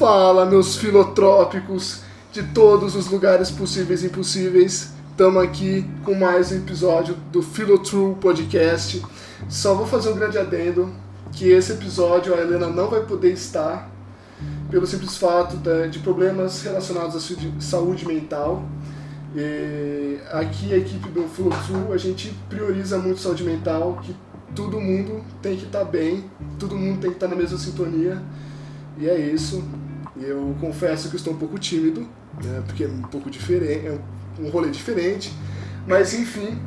Fala, meus filotrópicos de todos os lugares possíveis e impossíveis. Estamos aqui com mais um episódio do Filotrue Podcast. Só vou fazer um grande adendo que esse episódio a Helena não vai poder estar pelo simples fato de problemas relacionados à saúde mental. E aqui a equipe do Filotrue a gente prioriza muito saúde mental, que todo mundo tem que estar bem, todo mundo tem que estar na mesma sintonia. E é isso. Eu confesso que estou um pouco tímido, né, porque é um pouco diferente, é um rolê diferente. Mas enfim,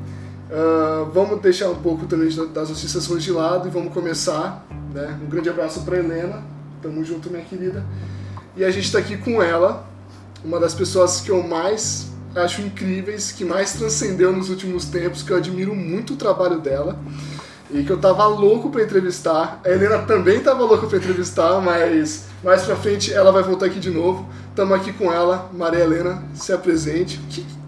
uh, vamos deixar um pouco também das notícias de lado e vamos começar. Né? Um grande abraço para Helena, tamo junto, minha querida. E a gente está aqui com ela, uma das pessoas que eu mais acho incríveis, que mais transcendeu nos últimos tempos, que eu admiro muito o trabalho dela e que eu tava louco para entrevistar. A Helena também tava louca para entrevistar, mas mais pra frente ela vai voltar aqui de novo. Tamo aqui com ela, Maria Helena, se apresente.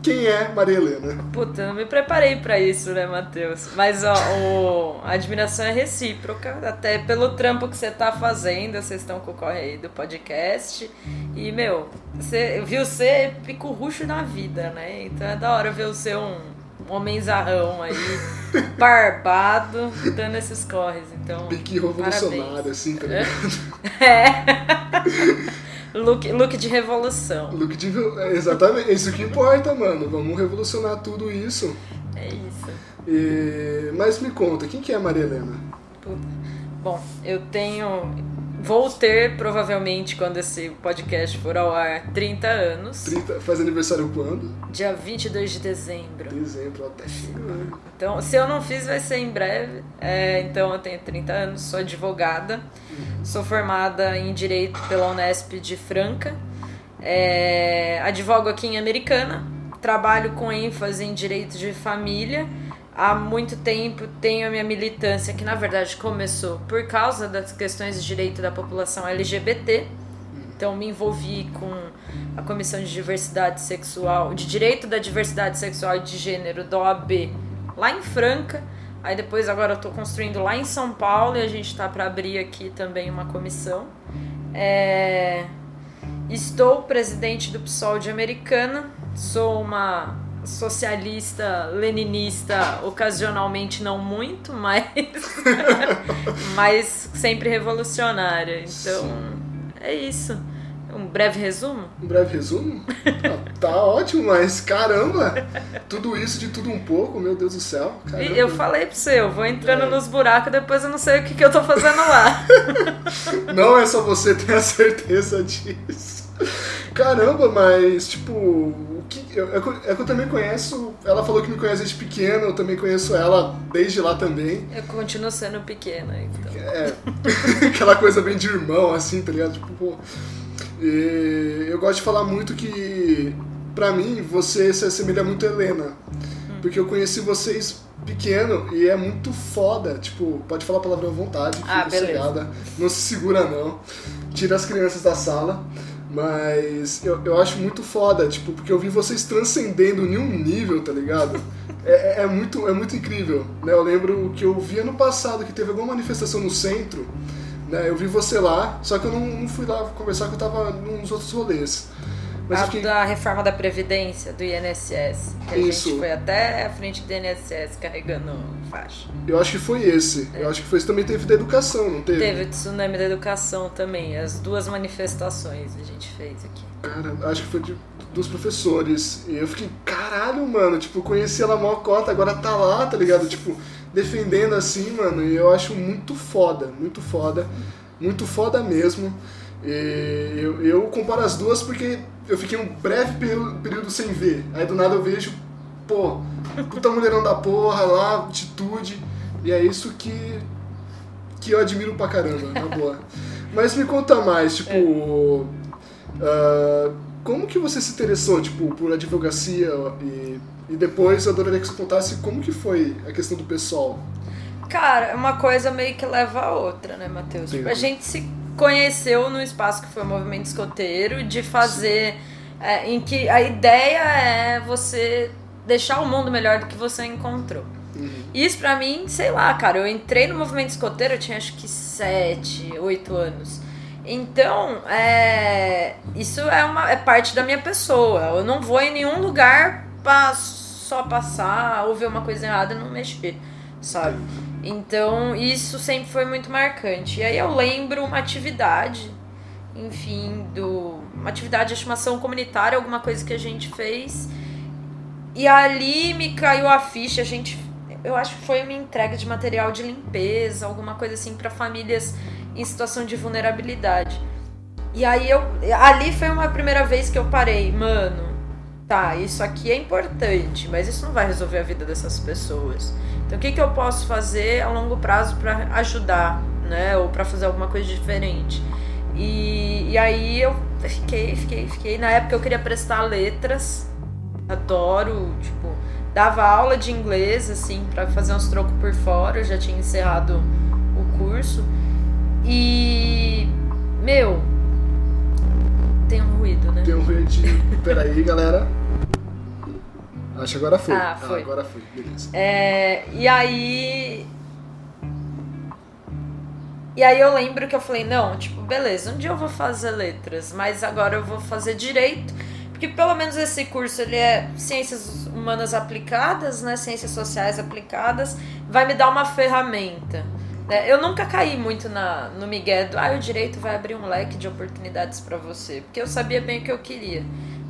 Quem é Maria Helena? Puta, eu não me preparei para isso, né, Matheus? Mas ó, o... a admiração é recíproca, até pelo trampo que você tá fazendo, vocês estão com o corre aí do podcast. E, meu, você viu ser pico ruxo na vida, né? Então é da hora ver você um um homenzarrão aí, barbado, dando esses corres. Então, Pique revolucionário, assim, tá ligado? É. look, look de revolução. Look de. Exatamente, é isso que importa, mano. Vamos revolucionar tudo isso. É isso. E... Mas me conta, quem que é a Maria Helena? Bom, eu tenho Vou ter, provavelmente, quando esse podcast for ao ar, 30 anos. 30, faz aniversário quando? Dia 22 de dezembro. Dezembro, até chegando. Então, se eu não fiz, vai ser em breve. É, então, eu tenho 30 anos, sou advogada. Uhum. Sou formada em Direito pela Unesp de Franca. É, advogo aqui em Americana. Trabalho com ênfase em Direito de Família há muito tempo tenho a minha militância, que na verdade começou por causa das questões de direito da população LGBT. Então me envolvi com a Comissão de Diversidade Sexual, de Direito da Diversidade Sexual e de Gênero da OAB, lá em Franca. Aí depois agora eu estou construindo lá em São Paulo e a gente está para abrir aqui também uma comissão. É... Estou presidente do PSOL de Americana, sou uma socialista, leninista, ocasionalmente não muito, mas mas sempre revolucionária. Então, Sim. é isso. Um breve resumo? Um breve resumo? tá, tá ótimo, mas caramba! Tudo isso de tudo um pouco, meu Deus do céu. Caramba. Eu falei pra você, eu vou entrando é. nos buracos depois eu não sei o que, que eu tô fazendo lá. não é só você ter a certeza disso. Caramba, mas tipo, eu, é que eu também conheço. Ela falou que me conhece desde pequena, eu também conheço ela desde lá também. Eu continuo sendo pequena, então. É. aquela coisa bem de irmão, assim, tá ligado? Tipo, pô. E eu gosto de falar muito que, pra mim, você se assemelha muito a Helena. Hum. Porque eu conheci vocês pequeno e é muito foda. Tipo, pode falar a palavra à vontade, ah, beleza. Não se segura, não. Tira as crianças da sala. Mas eu, eu acho muito foda, tipo, porque eu vi vocês transcendendo em um nível, tá ligado? É, é, é, muito, é muito incrível, né? Eu lembro que eu vi ano passado que teve alguma manifestação no centro, né? Eu vi você lá, só que eu não, não fui lá conversar, que eu tava nos outros rolês. Mas a fiquei... da reforma da Previdência, do INSS. Que a Isso. gente foi até a frente do INSS carregando faixa. Eu acho que foi esse. É. Eu acho que foi esse também teve da educação, não teve? Teve o tsunami da educação também. As duas manifestações a gente fez aqui. Cara, acho que foi de, dos professores. E eu fiquei, caralho, mano, tipo, conheci ela mó cota, agora tá lá, tá ligado? Tipo, defendendo assim, mano. E eu acho muito foda, muito foda. Muito foda mesmo. E eu, eu comparo as duas porque eu fiquei um breve período, sem ver. Aí do nada eu vejo, pô, puta mulherão da porra lá, atitude. E é isso que, que eu admiro pra caramba, na boa. Mas me conta mais, tipo. Uh, como que você se interessou, tipo, por advocacia e, e depois eu adoraria que você contasse como que foi a questão do pessoal. Cara, é uma coisa meio que leva a outra, né, Matheus? Tipo, a gente se conheceu no espaço que foi o movimento escoteiro, de fazer. É, em que a ideia é você deixar o mundo melhor do que você encontrou. Uhum. Isso pra mim, sei lá, cara, eu entrei no movimento escoteiro, eu tinha acho que 7, 8 anos. Então, é, isso é, uma, é parte da minha pessoa. Eu não vou em nenhum lugar pra só passar ou ver uma coisa errada e não mexer, sabe? Então, isso sempre foi muito marcante. E aí eu lembro uma atividade, enfim, do uma atividade de estimação comunitária, alguma coisa que a gente fez. E ali me caiu a ficha, a gente eu acho que foi uma entrega de material de limpeza, alguma coisa assim para famílias em situação de vulnerabilidade. E aí eu ali foi uma primeira vez que eu parei, mano, tá, isso aqui é importante, mas isso não vai resolver a vida dessas pessoas. Então o que, que eu posso fazer a longo prazo para ajudar, né, ou para fazer alguma coisa diferente? E, e aí eu fiquei, fiquei, fiquei. Na época eu queria prestar letras, adoro, tipo, dava aula de inglês, assim, para fazer uns trocos por fora, eu já tinha encerrado o curso. E. Meu. Tem um ruído, né? Tem um ruído. Peraí, galera. Acho que agora foi. Ah, foi. Ah, agora foi, beleza. É, e aí. E aí eu lembro que eu falei, não, tipo, beleza, um dia eu vou fazer letras, mas agora eu vou fazer direito, porque pelo menos esse curso ele é ciências humanas aplicadas, né, ciências sociais aplicadas, vai me dar uma ferramenta. Né? Eu nunca caí muito na, no migué do, ah, o direito vai abrir um leque de oportunidades para você, porque eu sabia bem o que eu queria,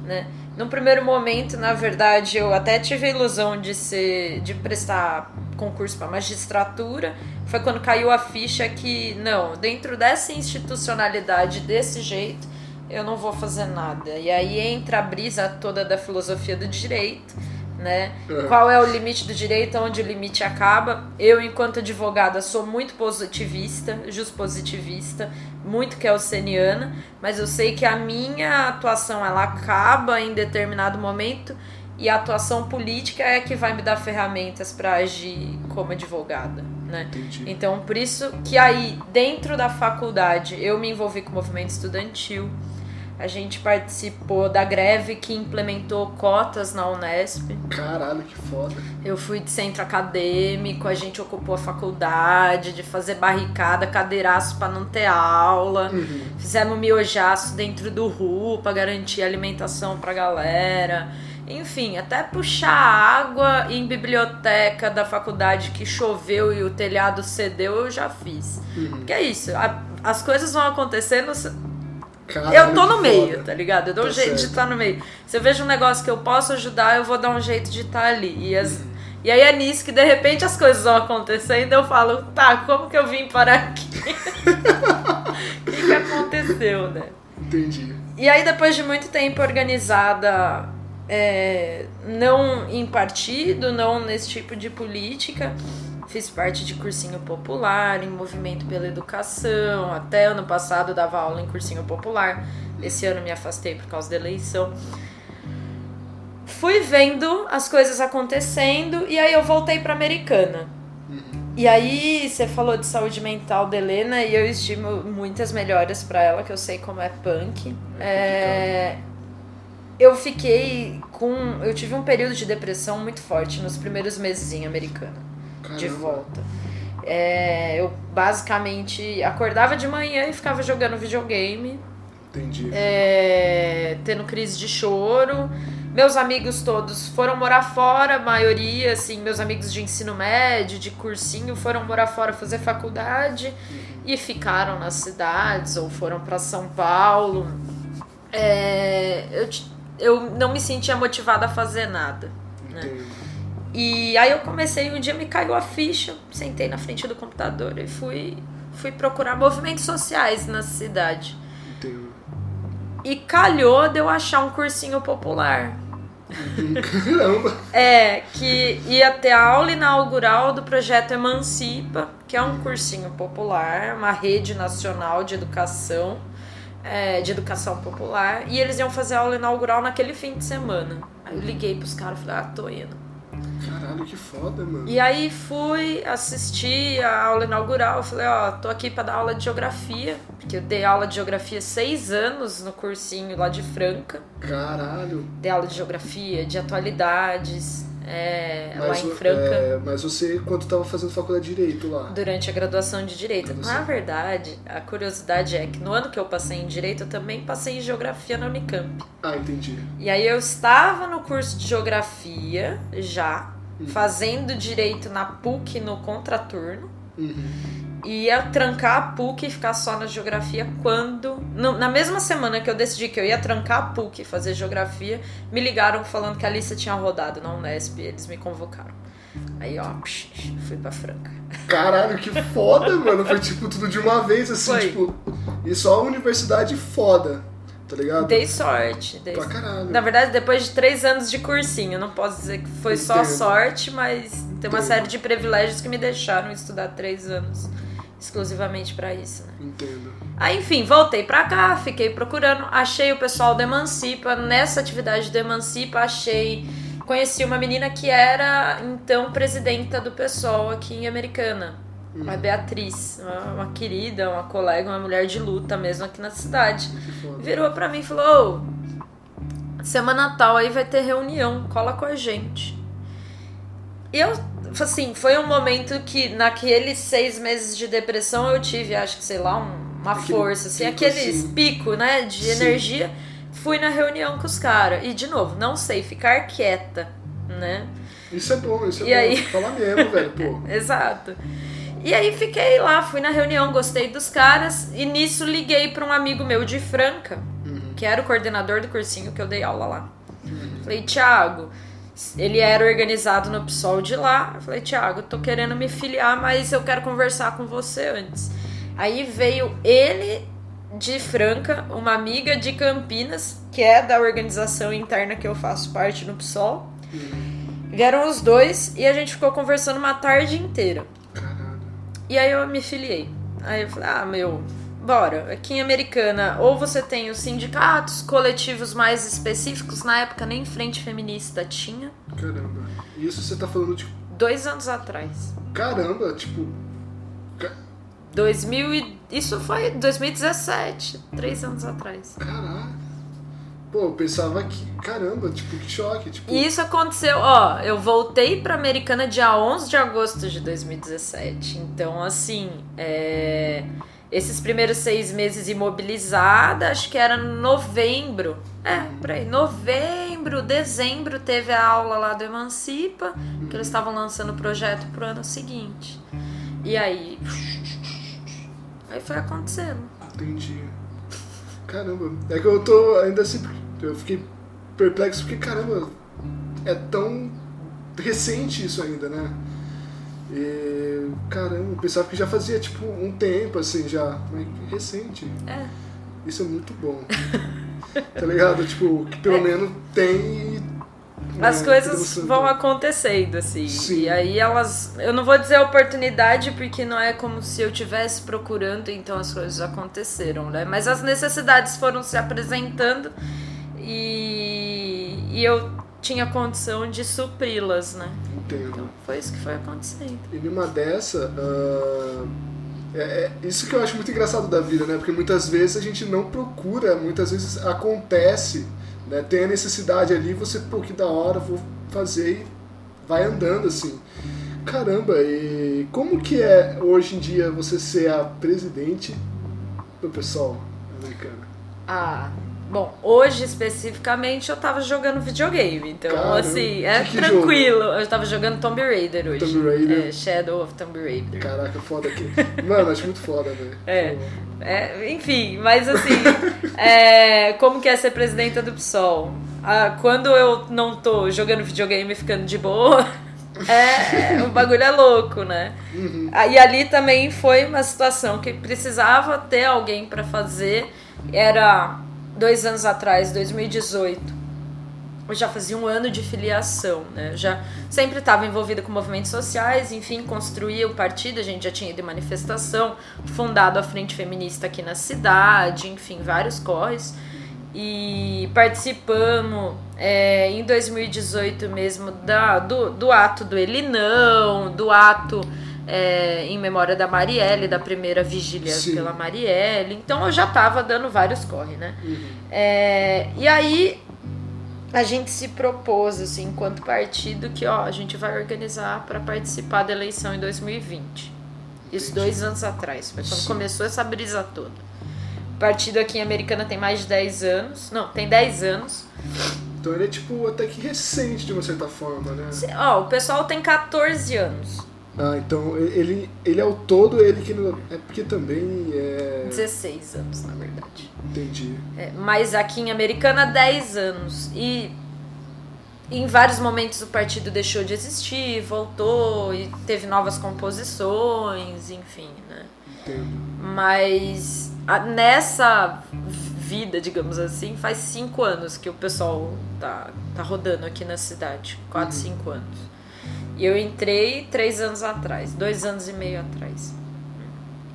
né. No primeiro momento, na verdade, eu até tive a ilusão de ser, de prestar concurso para magistratura. Foi quando caiu a ficha que não, dentro dessa institucionalidade desse jeito, eu não vou fazer nada. E aí entra a brisa toda da filosofia do direito né? É. Qual é o limite do direito, onde o limite acaba? Eu, enquanto advogada, sou muito positivista, positivista, muito kelseniana, mas eu sei que a minha atuação ela acaba em determinado momento e a atuação política é que vai me dar ferramentas para agir como advogada, né? Entendi. Então, por isso que aí dentro da faculdade eu me envolvi com o movimento estudantil. A gente participou da greve que implementou cotas na Unesp. Caralho, que foda. Eu fui de centro acadêmico, a gente ocupou a faculdade, de fazer barricada, cadeiraço para não ter aula. Uhum. Fizemos miojaço dentro do RU para garantir alimentação pra galera. Enfim, até puxar água em biblioteca da faculdade que choveu e o telhado cedeu, eu já fiz. Uhum. Porque é isso, a, as coisas vão acontecendo Caralho, eu tô no meio, foda. tá ligado? Eu dou Tá um jeito de certo. estar no meio. Se eu vejo um negócio que eu posso ajudar, eu vou dar um jeito de estar ali. E, as- e aí é nisso que de repente as coisas vão acontecendo eu falo, tá, como que eu vim parar aqui? O que, que aconteceu, né? Entendi. E aí, depois de muito tempo organizada, é, não em partido, não nesse tipo de política, fiz parte de cursinho popular, em movimento pela educação. Até ano passado dava aula em cursinho popular. Esse ano me afastei por causa da eleição. Fui vendo as coisas acontecendo e aí eu voltei para Americana. E aí, você falou de saúde mental da Helena e eu estimo muitas melhoras pra ela, que eu sei como é punk. É, eu fiquei com. Eu tive um período de depressão muito forte nos primeiros meses em Americana, de Caramba. volta. É, eu basicamente acordava de manhã e ficava jogando videogame, Entendi. é, tendo crise de choro. Meus amigos todos foram morar fora, a maioria, assim, meus amigos de ensino médio, de cursinho, foram morar fora fazer faculdade e ficaram nas cidades ou foram para São Paulo. É, eu, eu não me sentia motivada a fazer nada. né? E aí eu comecei, um dia me caiu a ficha, sentei na frente do computador e fui, fui procurar movimentos sociais na cidade. Entendi. E calhou de eu achar um cursinho popular. Caramba. É, que ia ter a aula inaugural do projeto Emancipa, que é um cursinho popular, uma rede nacional de educação, é, de educação popular, e eles iam fazer a aula inaugural naquele fim de semana. Aí eu liguei pros caras e falei, ah, tô indo. Caralho, que foda, mano. E aí fui assistir a aula inaugural, falei, ó, tô aqui pra dar aula de geografia, porque eu dei aula de geografia seis anos no cursinho lá de Franca. Caralho. Dei aula de geografia, de atualidades. É, lá Mas, em o- Franca. é, mas você, quando estava fazendo faculdade de Direito lá? Durante a graduação de Direito. Graduação. Na verdade, a curiosidade é que no ano que eu passei em Direito, eu também passei em Geografia na Unicamp. Ah, entendi. E aí eu estava no curso de Geografia já, Uhum. fazendo Direito na PUC no contraturno. Uhum. E ia trancar a PUC e ficar só na Geografia quando... no- na mesma semana que eu decidi que eu ia trancar a PUC e fazer Geografia, me ligaram falando que a lista tinha rodado na Unesp e eles me convocaram. Aí, ó, fui pra Franca. Caralho, que foda, mano. Foi tipo tudo de uma vez, assim, Foi. tipo. E só uma universidade foda, tá ligado? Dei sorte. Dei Pra caralho. Na verdade, depois de três anos de cursinho, não posso dizer que foi só Entendo. sorte, mas tem uma Entendo. série de privilégios que me deixaram estudar três anos exclusivamente pra isso, né? Entendo. Aí, enfim, voltei pra cá, fiquei procurando, achei o pessoal do Emancipa. Nessa atividade do Emancipa, achei. Conheci uma menina que era então presidenta do PSOL aqui em Americana. Hum. A Beatriz, uma, uma querida, uma colega, uma mulher de luta mesmo aqui na cidade virou pra mim e falou: semana Natal aí vai ter reunião, cola com a gente. E eu, assim, foi um momento que naqueles seis meses de depressão eu tive, acho que, sei lá, um- uma Aquele força, assim, pico, aqueles assim. pico, né, de Sim. energia. Fui na reunião com os caras. E, de novo, não sei ficar quieta, né? Isso é bom, isso é E bom. aí? Fala mesmo, velho, pô. Exato. E aí fiquei lá, fui na reunião, gostei dos caras. E nisso liguei pra um amigo meu de Franca, Uhum. que era o coordenador do cursinho que eu dei aula lá. Falei, Thiago, ele era organizado no PSOL de lá. Eu falei, Thiago, eu tô querendo me filiar, mas eu quero conversar com você antes. Aí veio ele de Franca, uma amiga de Campinas, que é da organização interna que eu faço parte no PSOL. Vieram os dois e a gente ficou conversando uma tarde inteira. E aí eu me filiei. Aí eu falei, ah, meu, bora. Aqui em Americana, ou você tem os sindicatos, coletivos mais específicos. Na época nem frente feminista tinha. Caramba. E isso você tá falando de. Dois anos atrás. Caramba, tipo. ca- 2000 e... Isso foi 2017, três anos atrás. Caralho. Pô, eu pensava que. Caramba, tipo, que choque. Tipo, E isso aconteceu, ó, eu voltei pra Americana dia 11 de agosto de 2017. Então, assim, é, esses primeiros seis meses imobilizada, acho que era novembro. É, por aí, novembro, dezembro teve a aula lá do Emancipa, que eles estavam lançando o projeto pro ano seguinte. E aí. Aí foi acontecendo. Entendi. Caramba. É que eu tô ainda assim. Eu fiquei perplexo porque, caramba, é tão recente isso ainda, né? E, caramba, eu pensava que já fazia tipo um tempo assim já. Mas recente. É. Isso é muito bom. tá ligado? Tipo, que pelo menos tem. As né, coisas demonstrando- vão acontecendo, assim. Sim. E aí elas. Eu não vou dizer oportunidade, porque não é como se eu estivesse procurando, então as coisas aconteceram, né? Mas as necessidades foram se apresentando e, e eu tinha condição de supri-las, né? Entendo. Então foi isso que foi acontecendo. E numa dessa, ah, é, é isso que eu acho muito engraçado da vida, né? Porque muitas vezes a gente não procura, muitas vezes acontece, né? Tem a necessidade ali, você, pô, que da hora, vou fazer e vai andando assim. Caramba, e como que é hoje em dia você ser a presidente do pessoal americano? Ah. Bom, hoje especificamente eu tava jogando videogame, então Caramba, assim, é que que tranquilo. Eu tava jogando Tomb Raider hoje. Tomb Raider. É, Shadow of Tomb Raider. Caraca, foda aqui. Mano, acho muito foda, velho. É. É, enfim, mas assim, é, como que é ser presidenta do PSOL? Ah, quando eu não tô jogando videogame e ficando de boa, é, o bagulho é louco, né? Uhum. Ah, E ali também foi uma situação que precisava ter alguém pra fazer. Era dois anos atrás, 2018. Eu já fazia um ano de filiação, né? Eu já sempre estava envolvida com movimentos sociais, enfim, construía o partido, a gente já tinha ido em manifestação, fundado a Frente Feminista aqui na cidade, enfim, vários corres. E participamos é, em 2018 mesmo da, do, do ato do Elinão, do ato é, em memória da Marielle, da primeira vigília Sim. pela Marielle. Então eu já estava dando vários corre, né? Uhum. É, e aí a gente se propôs, assim, enquanto partido, que ó, a gente vai organizar para participar da eleição em 2020. Isso Entendi. dois anos atrás, foi quando Sim. começou essa brisa toda. O partido aqui em Americana tem mais de 10 anos. Não, tem 10 anos. Então ele é tipo até que recente de uma certa forma, né? Ó, o pessoal tem 14 anos. Ah, então ele, ele é o todo, ele que não. É porque também é. 16 anos, na verdade. Entendi. É, mas aqui em Americana, 10 anos. E em vários momentos o partido deixou de existir, voltou e teve novas composições, enfim, né? Entendo. Mas a- nessa vida, digamos assim, faz cinco anos que o pessoal tá, tá rodando aqui na cidade. Quatro, Uhum. cinco anos. E eu entrei três anos atrás, dois anos e meio atrás.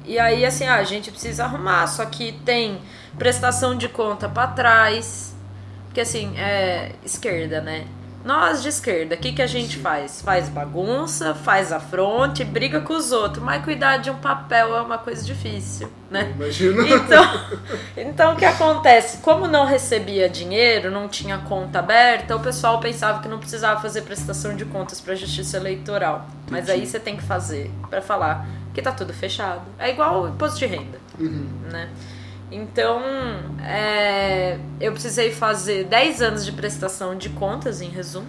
E aí, assim, ah, a gente precisa arrumar, só que tem prestação de conta pra trás. Porque, assim, é esquerda, né? Nós de esquerda, o que, que a gente faz? Faz bagunça, faz afronte, briga com os outros, mas cuidar de um papel é uma coisa difícil, né? Imagina. Então, então o que acontece? Como não recebia dinheiro, não tinha conta aberta, o pessoal pensava que não precisava fazer prestação de contas para a Justiça Eleitoral. Mas Entendi. aí você tem que fazer para falar que tá tudo fechado. É igual o imposto de renda, Uhum. né? Então, é, eu precisei fazer 10 anos de prestação de contas, em resumo.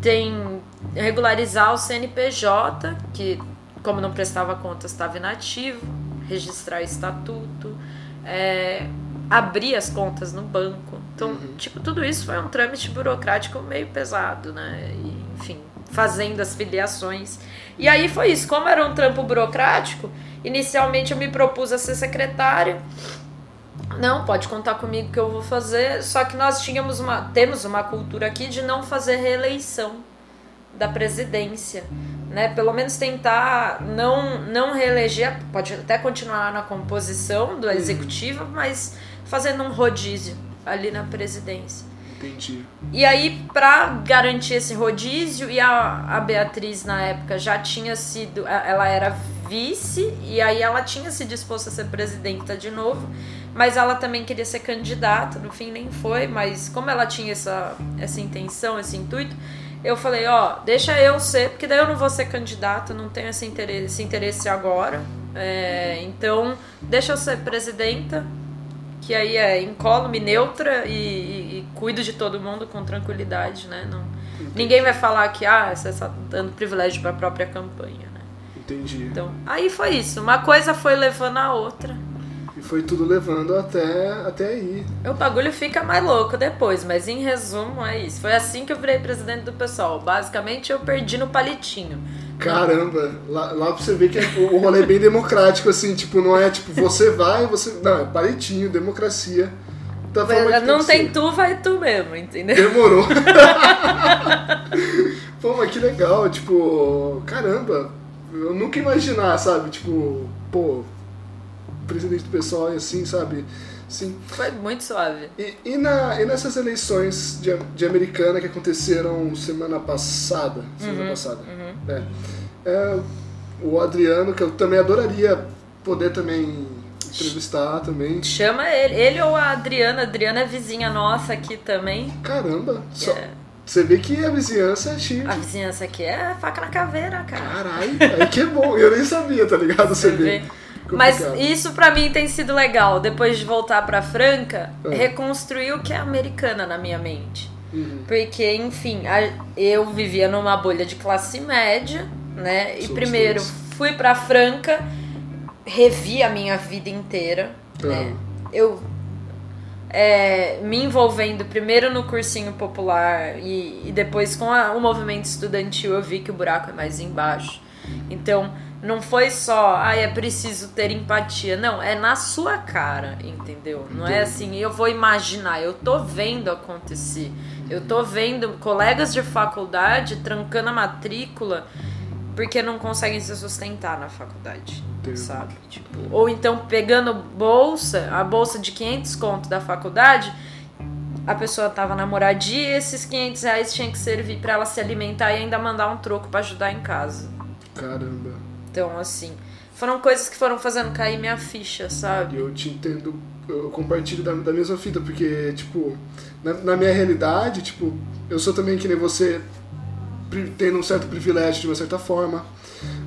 Tem regularizar o CNPJ, que como não prestava contas estava inativo, registrar estatuto, é, abrir as contas no banco. Então, Uhum. tipo, tudo isso foi um trâmite burocrático meio pesado, né? E, enfim, fazendo as filiações. E aí foi isso, como era um trampo burocrático, inicialmente eu me propus a ser secretária. Não, pode contar comigo que eu vou fazer. Só que nós tínhamos uma, temos uma cultura aqui de não fazer reeleição da presidência, né? Pelo menos tentar não não reeleger, pode até continuar na composição do executivo, mas fazendo um rodízio ali na presidência. Entendi. E aí, pra garantir esse rodízio, e a, a Beatriz na época já tinha sido. Ela era vice, e aí ela tinha se disposto a ser presidenta de novo, mas ela também queria ser candidata, no fim nem foi, mas como ela tinha essa, essa intenção, esse intuito, eu falei: ó, deixa eu ser, porque daí eu não vou ser candidata, não tenho esse interesse, esse interesse agora, é, então deixa eu ser presidenta que aí é incólume, neutra e, e- e cuido de todo mundo com tranquilidade, né? Não, ninguém vai falar que ah, você está dando privilégio para a própria campanha? Entendi. Então, aí foi isso. Uma coisa foi levando a outra. E foi tudo levando até, até aí. O bagulho fica mais louco depois, mas em resumo é isso. Foi assim que eu virei presidente do pessoal. Basicamente eu perdi no palitinho. Caramba, lá, lá pra você ver que o o rolê é bem democrático, assim, tipo, não é tipo, você vai, você. Não, é palitinho, democracia. Da forma que Não tem ser. tu, vai tu mesmo, entendeu? Demorou. Pô, mas que legal, tipo, caramba, eu nunca imaginar, sabe? Tipo, pô, presidente do pessoal e assim, sabe? Sim. Foi muito suave. E, e, na, e nessas eleições de, de americana que aconteceram semana passada? Semana passada. É. É, o Adriano, que eu também adoraria poder também entrevistar também. Chama ele. Ele ou a Adriana. A Adriana é vizinha nossa aqui também. Caramba, só, É. você vê que a vizinhança é cheia A vizinhança aqui é faca na caveira, cara. Caralho, aí que é bom, eu nem sabia, tá ligado? Você, Você vê. vê. Mas isso pra mim tem sido legal. Depois de voltar pra Franca, É. reconstruir o que é americana na minha mente. Uhum. Porque, enfim, eu vivia numa bolha de classe média, né? E Somos primeiro todos. fui pra Franca, revi a minha vida inteira, né? Eu é, me envolvendo primeiro no cursinho popular e, e depois com a- o movimento estudantil eu vi que o buraco é mais embaixo. Então, não foi só, ah, é preciso ter empatia. Não, é na sua cara, entendeu? Não é assim, eu vou imaginar, eu tô vendo acontecer. Eu tô vendo colegas de faculdade trancando a matrícula porque não conseguem se sustentar na faculdade, Entendi. sabe? Tipo, ou então pegando bolsa, a bolsa de 500 conto da faculdade, a pessoa tava na moradia e esses 500 reais tinha que servir pra ela se alimentar e ainda mandar um troco pra ajudar em casa. Caramba, Então, assim, foram coisas que foram fazendo cair minha ficha, sabe? eu te entendo eu compartilho da, da mesma fita, porque, tipo, na, na, minha realidade, tipo, eu sou também que nem você, tendo um certo privilégio de uma certa forma,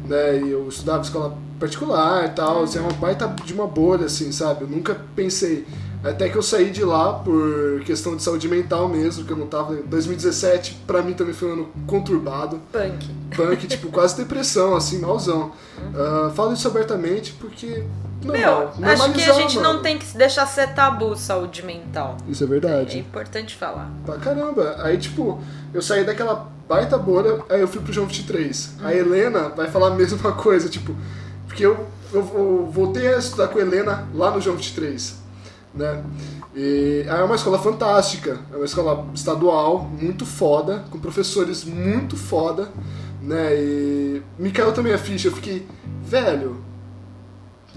né? E eu estudava escola particular e tal, assim, é uma baita de uma bolha, assim, sabe? Eu nunca pensei. Até que eu saí de lá por questão de saúde mental mesmo, que eu não tava. 2017, pra mim também foi um ano conturbado. Punk. Punk, tipo, quase depressão, assim, malzão. Uhum. Uh, falo isso abertamente porque meu, acho que a gente mano. não tem que deixar ser tabu saúde mental. Isso é verdade. É, importante falar. Pra caramba. Aí, tipo, eu saí daquela baita bolha, aí eu fui pro João 23. Hum. A Helena vai falar a mesma coisa, tipo, porque eu, eu, eu, voltei a estudar com a Helena lá no João 23, né? E é uma escola fantástica, é uma escola estadual, muito foda, com professores muito foda, né? E me caiu também a ficha, eu fiquei, velho,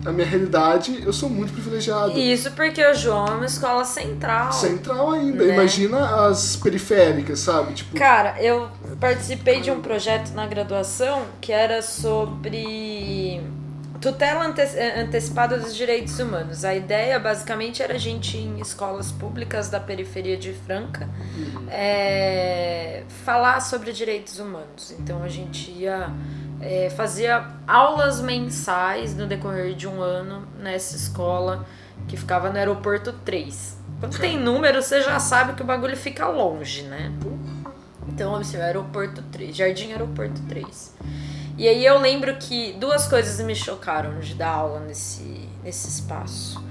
a minha realidade, eu sou muito privilegiado. Isso porque o João é uma escola central. Central ainda. Né? Imagina as periféricas, sabe? Tipo... Cara, eu participei de um projeto na graduação que era sobre tutela ante antecipada dos direitos humanos. A ideia, basicamente, era a gente em escolas públicas da periferia de Franca é, falar sobre direitos humanos. Então a gente ia é, fazia aulas mensais no decorrer de um ano nessa escola que ficava no aeroporto 3. Quando tem número, você já sabe que o bagulho fica longe, né? Então, assim, o aeroporto 3, Jardim Aeroporto 3. E aí eu lembro que duas coisas me chocaram de dar aula nesse, nesse espaço.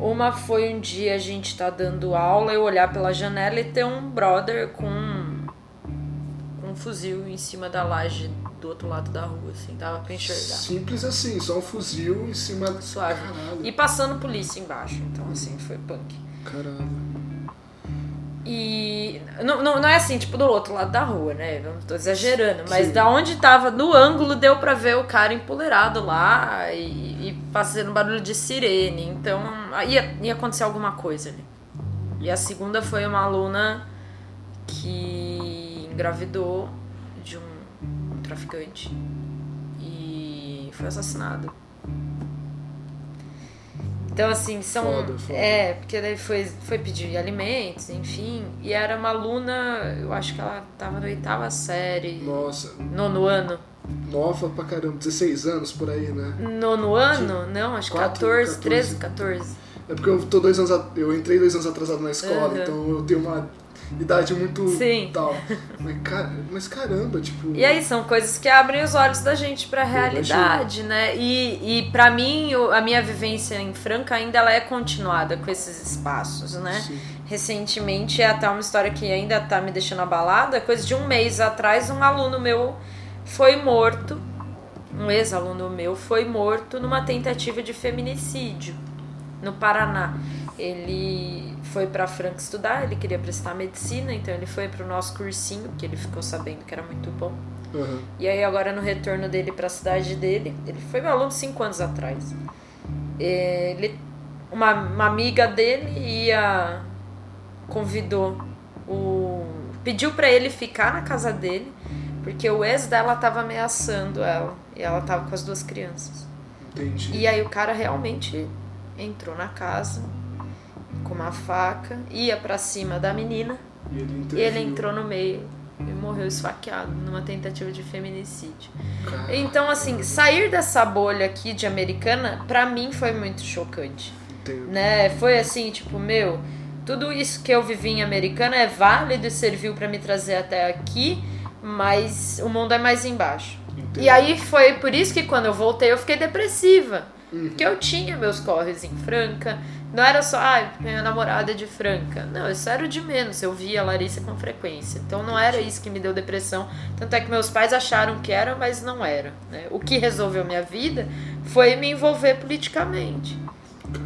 Uma foi um dia a gente tá dando aula, eu olhar pela janela e ter um brother com um fuzil em cima da laje do outro lado da rua, assim, dava pra enxergar. Simples assim, só um fuzil em cima do. Suave. Caralho. E passando polícia embaixo, então assim, foi punk. Caramba. E não, não, não é assim, tipo, do outro lado da rua, né? Não tô exagerando, mas Sim. da onde tava, no ângulo, deu pra ver o cara empoleirado lá e, e fazendo barulho de sirene. Então, ia, ia acontecer alguma coisa ali. E a segunda foi uma aluna que engravidou traficante e foi assassinado. Então, assim, são. Foda, foda. É, porque daí foi, foi pedir alimentos, enfim. E era uma aluna, eu acho que ela tava na oitava série. Nossa. Nono ano. Nova pra caramba, 16 anos por aí, né? Nono ano? De... Não, acho que 14, 14, 13, 14. É porque eu tô dois anos. Eu entrei dois anos atrasado na escola, uhum. então eu tenho uma idade muito Sim. tal. Mas, mas, caramba, tipo. E aí são coisas que abrem os olhos da gente pra realidade, né? E, e para mim, a minha vivência em Franca ainda ela é continuada com esses espaços, né? Sim. Recentemente, é até uma história que ainda tá me deixando abalada. Coisa de um mês atrás, um aluno meu foi morto. Um ex-aluno meu foi morto numa tentativa de feminicídio no Paraná. Ele foi para Franca estudar, ele queria prestar medicina, então ele foi para o nosso cursinho, que ele ficou sabendo que era muito bom. Uhum. E aí agora no retorno dele para a cidade dele, ele foi meu aluno cinco anos atrás. Ele, uma, uma amiga dele ia convidou o pediu para ele ficar na casa dele, porque o ex dela estava ameaçando ela e ela estava com as duas crianças. Entendi. E aí o cara realmente entrou na casa com uma faca, ia para cima da menina e ele, e ele, entrou no meio e morreu esfaqueado numa tentativa de feminicídio. Caramba. Então, assim, sair dessa bolha aqui de americana, para mim foi muito chocante. Né? Foi assim, tipo, meu, tudo isso que eu vivi em americana é válido e serviu para me trazer até aqui, mas o mundo é mais embaixo. E aí foi por isso que quando eu voltei eu fiquei depressiva. Uhum. Porque eu tinha meus corres em Franca, não era só, ah, minha namorada é de Franca. Não, isso era o de menos. Eu via a Larissa com frequência. Então não era isso que me deu depressão. Tanto é que meus pais acharam que era, mas não era. Né? O que resolveu minha vida foi me envolver politicamente.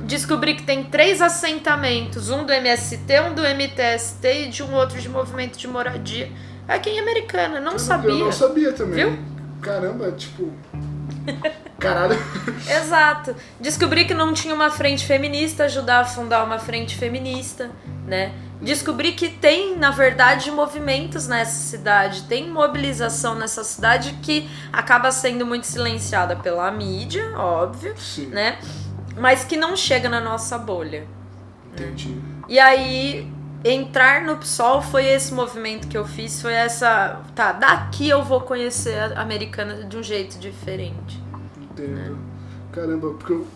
Descobri que tem três assentamentos: um do MST, um do MTST e de um outro de movimento de moradia. Aqui em Americana. Não eu sabia. Eu não sabia também. Viu? Caramba, tipo. Caralho. Exato. Descobri que não tinha uma frente feminista, ajudar a fundar uma frente feminista, né? Descobri que tem, na verdade, movimentos nessa cidade, tem mobilização nessa cidade que acaba sendo muito silenciada pela mídia, óbvio, Sim. né? Mas que não chega na nossa bolha. Entendi. E aí, entrar no PSOL foi esse movimento que eu fiz, foi essa. Tá, daqui eu vou conhecer a americana de um jeito diferente. Entendo. Caramba, porque eu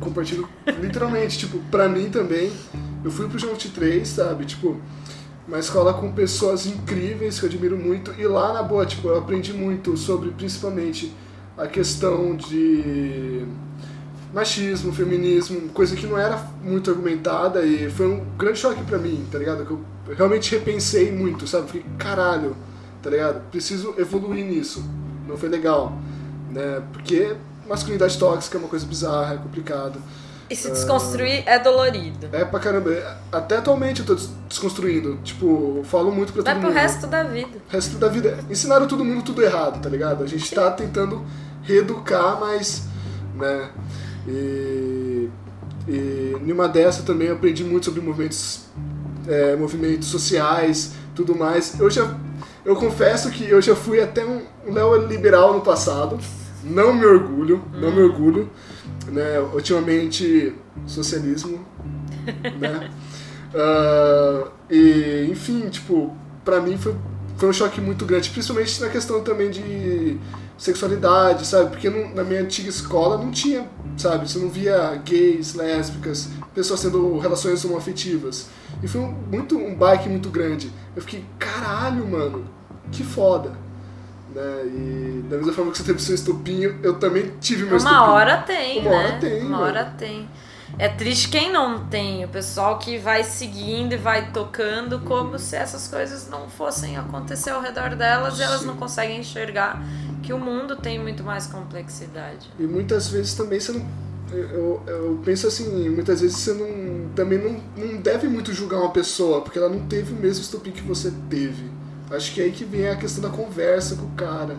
compartilho literalmente, tipo, pra mim também. Eu fui pro Junte 3, sabe? Tipo, uma escola com pessoas incríveis que eu admiro muito. E lá na boa, tipo, eu aprendi muito sobre principalmente a questão de machismo, feminismo, coisa que não era muito argumentada e foi um grande choque pra mim, tá ligado? Que eu realmente repensei muito, sabe? Fiquei, caralho, tá ligado? Preciso evoluir nisso. Não foi legal, né? Porque masculinidade tóxica é uma coisa bizarra, é complicado. E se desconstruir é dolorido. É pra caramba. Até atualmente eu tô desconstruindo. Tipo, falo muito pra Vai todo pro mundo. resto da vida. resto da vida. Ensinaram todo mundo tudo errado, tá ligado? A gente tá tentando reeducar, mas. né? E. E numa dessa também eu aprendi muito sobre movimentos. é, movimentos sociais, tudo mais. Eu já. Eu confesso que eu já fui até um um Léo liberal no passado. Não me orgulho, não me orgulho. Né? Ultimamente, socialismo. Né? Ah, e, enfim, tipo, pra mim foi, foi um choque muito grande, principalmente na questão também de sexualidade, sabe? Porque não- na minha antiga escola não tinha, sabe? Você não via gays, lésbicas, pessoas tendo relações homoafetivas. E foi um, muito, um bike muito grande. Eu fiquei, caralho, mano, que foda. Né? E da mesma forma que você teve seu estupinho, eu também tive meu estupinho. Uma hora tem, Uma né? hora tem, Uma mano. hora tem. É triste quem não tem, o pessoal que vai seguindo e vai tocando como se essas coisas não fossem acontecer ao redor delas e elas Sim. não conseguem enxergar que o mundo tem muito mais complexidade. E muitas vezes também você não. Eu, eu penso assim, muitas vezes você não. Também não, não deve muito julgar uma pessoa, porque ela não teve o mesmo estupim que você teve. Acho que é aí que vem a questão da conversa com o cara.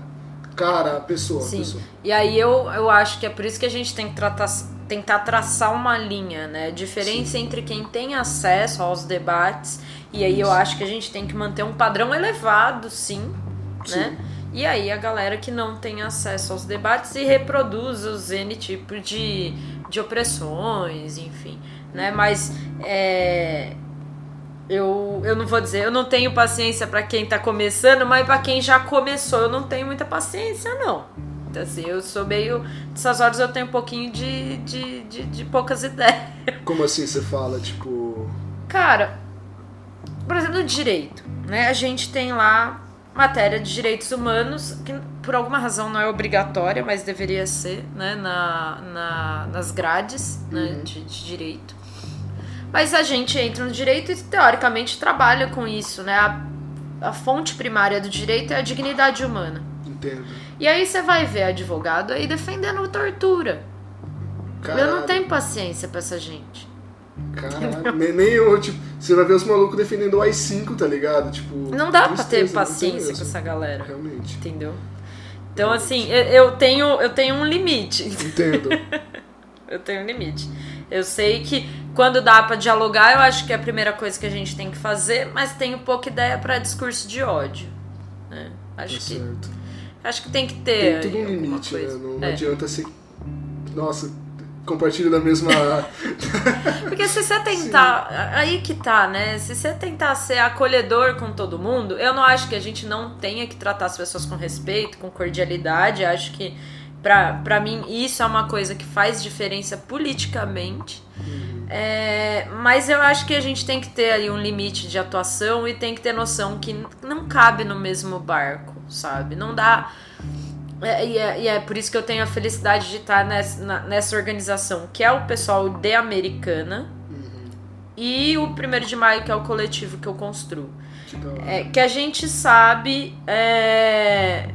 Cara, a pessoa. a Sim. pessoa. E aí eu, eu acho que é por isso que a gente tem que tratar, tentar traçar uma linha, né? Diferença entre quem tem acesso aos debates, e aí eu acho que a gente tem que manter um padrão elevado, sim, né? E aí a galera que não tem acesso aos debates e reproduz os N tipos de, de opressões, enfim, né? Mas é, eu, eu não vou dizer, eu não tenho paciência pra quem tá começando, mas pra quem já começou eu não tenho muita paciência, não. Então, assim, eu sou meio. Nessas horas eu tenho um pouquinho de, de, de, de poucas ideias. Como assim você fala, tipo. Cara, por exemplo, no direito, né? A gente tem lá matéria de direitos humanos, que por alguma razão não é obrigatória, mas deveria ser, né? Na, na, nas grades né? Uhum. de, de direito. Mas a gente entra no direito e teoricamente trabalha com isso, né? A, a fonte primária do direito é a dignidade humana. Entendo. E aí você vai ver advogado aí defendendo tortura. Caralho, Eu não tenho paciência pra essa gente. Caralho, nem, nem eu, tipo, você vai ver os malucos defendendo o AI-5, tá ligado? Tipo. Não dá pra ter tristeza, não tem paciência com essa galera. Realmente. Entendeu? Então, assim, eu, eu tenho, eu tenho um limite. Entendo. Eu tenho um limite. Eu sei que quando dá pra dialogar, eu acho que é a primeira coisa que a gente tem que fazer, mas tenho pouca ideia pra discurso de ódio. né? Acho, Tá que, certo. acho que tem que ter. Tem tudo um limite, né? Não, É. adianta ser. Nossa, compartilho da mesma. Porque se você tentar. Aí que tá, né? Se você tentar ser acolhedor com todo mundo, eu não acho que a gente não tenha que tratar as pessoas com respeito, com cordialidade. Acho que, pra, pra mim, isso é uma coisa que faz diferença politicamente. É, mas eu acho que a gente tem que ter aí um limite de atuação e tem que ter noção que não cabe no mesmo barco, sabe? Não dá. É, e, é, e é por isso que eu tenho a felicidade de estar nessa, na- nessa organização, que é o pessoal de Americana Uhum. e o primeiro de maio, que é o coletivo que eu construo. Que. É, que a gente sabe é,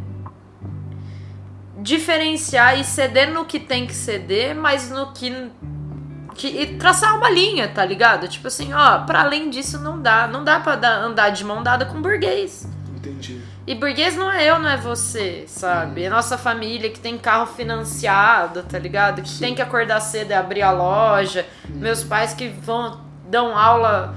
diferenciar e ceder no que tem que ceder, mas no que, que. E traçar uma linha, tá ligado? Tipo assim, ó, pra além disso não dá. Não dá pra dar- andar de mão dada com burguês. Entendi. E burguês não é eu, não é você, sabe? É nossa família que tem carro financiado, tá ligado? Que Sim. tem que acordar cedo e abrir a loja. Meus pais que vão dão aula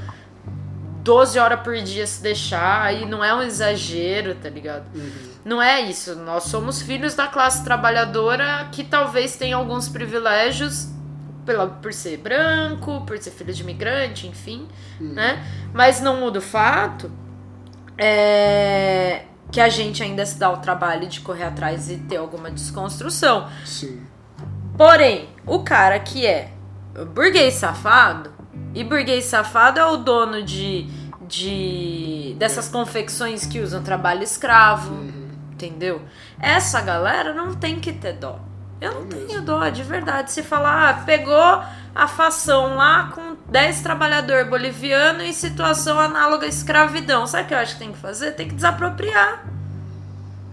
12 horas por dia se deixar. E não é um exagero, tá ligado? Uhum. Não é isso. Nós somos filhos da classe trabalhadora que talvez tenha alguns privilégios pela, por ser branco, por ser filho de imigrante, enfim, né? Mas não muda o fato é, que a gente ainda se dá o trabalho de correr atrás e ter alguma desconstrução. Sim. Porém, o cara que é burguês safado, e burguês safado é o dono de, de dessas confecções que usam trabalho escravo, entendeu? Essa galera não tem que ter dó. Eu não tenho dó, de verdade. Se falar, ah, pegou a fação lá com 10 trabalhadores bolivianos em situação análoga à escravidão. Sabe o que eu acho que tem que fazer? Tem que desapropriar.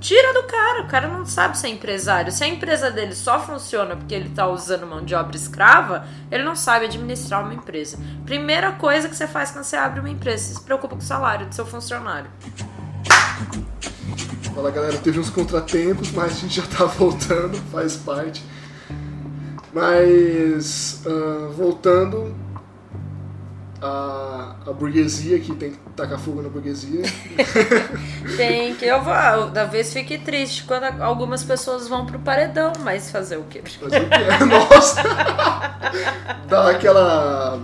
Tira do cara, o cara não sabe ser empresário. Se a empresa dele só funciona porque ele tá usando mão de obra escrava, ele não sabe administrar uma empresa. Primeira coisa que você faz quando você abre uma empresa, você se preocupa com o salário do seu funcionário. Fala galera, teve uns contratempos, mas a gente já tá voltando, faz parte. Mas ah, voltando à, à burguesia, que tem que tacar fogo na burguesia. Tem que. Eu vou. eu, Da vez fique triste quando algumas pessoas vão pro paredão, mas fazer o quê? Mas o que é? Nossa! Dá aquela.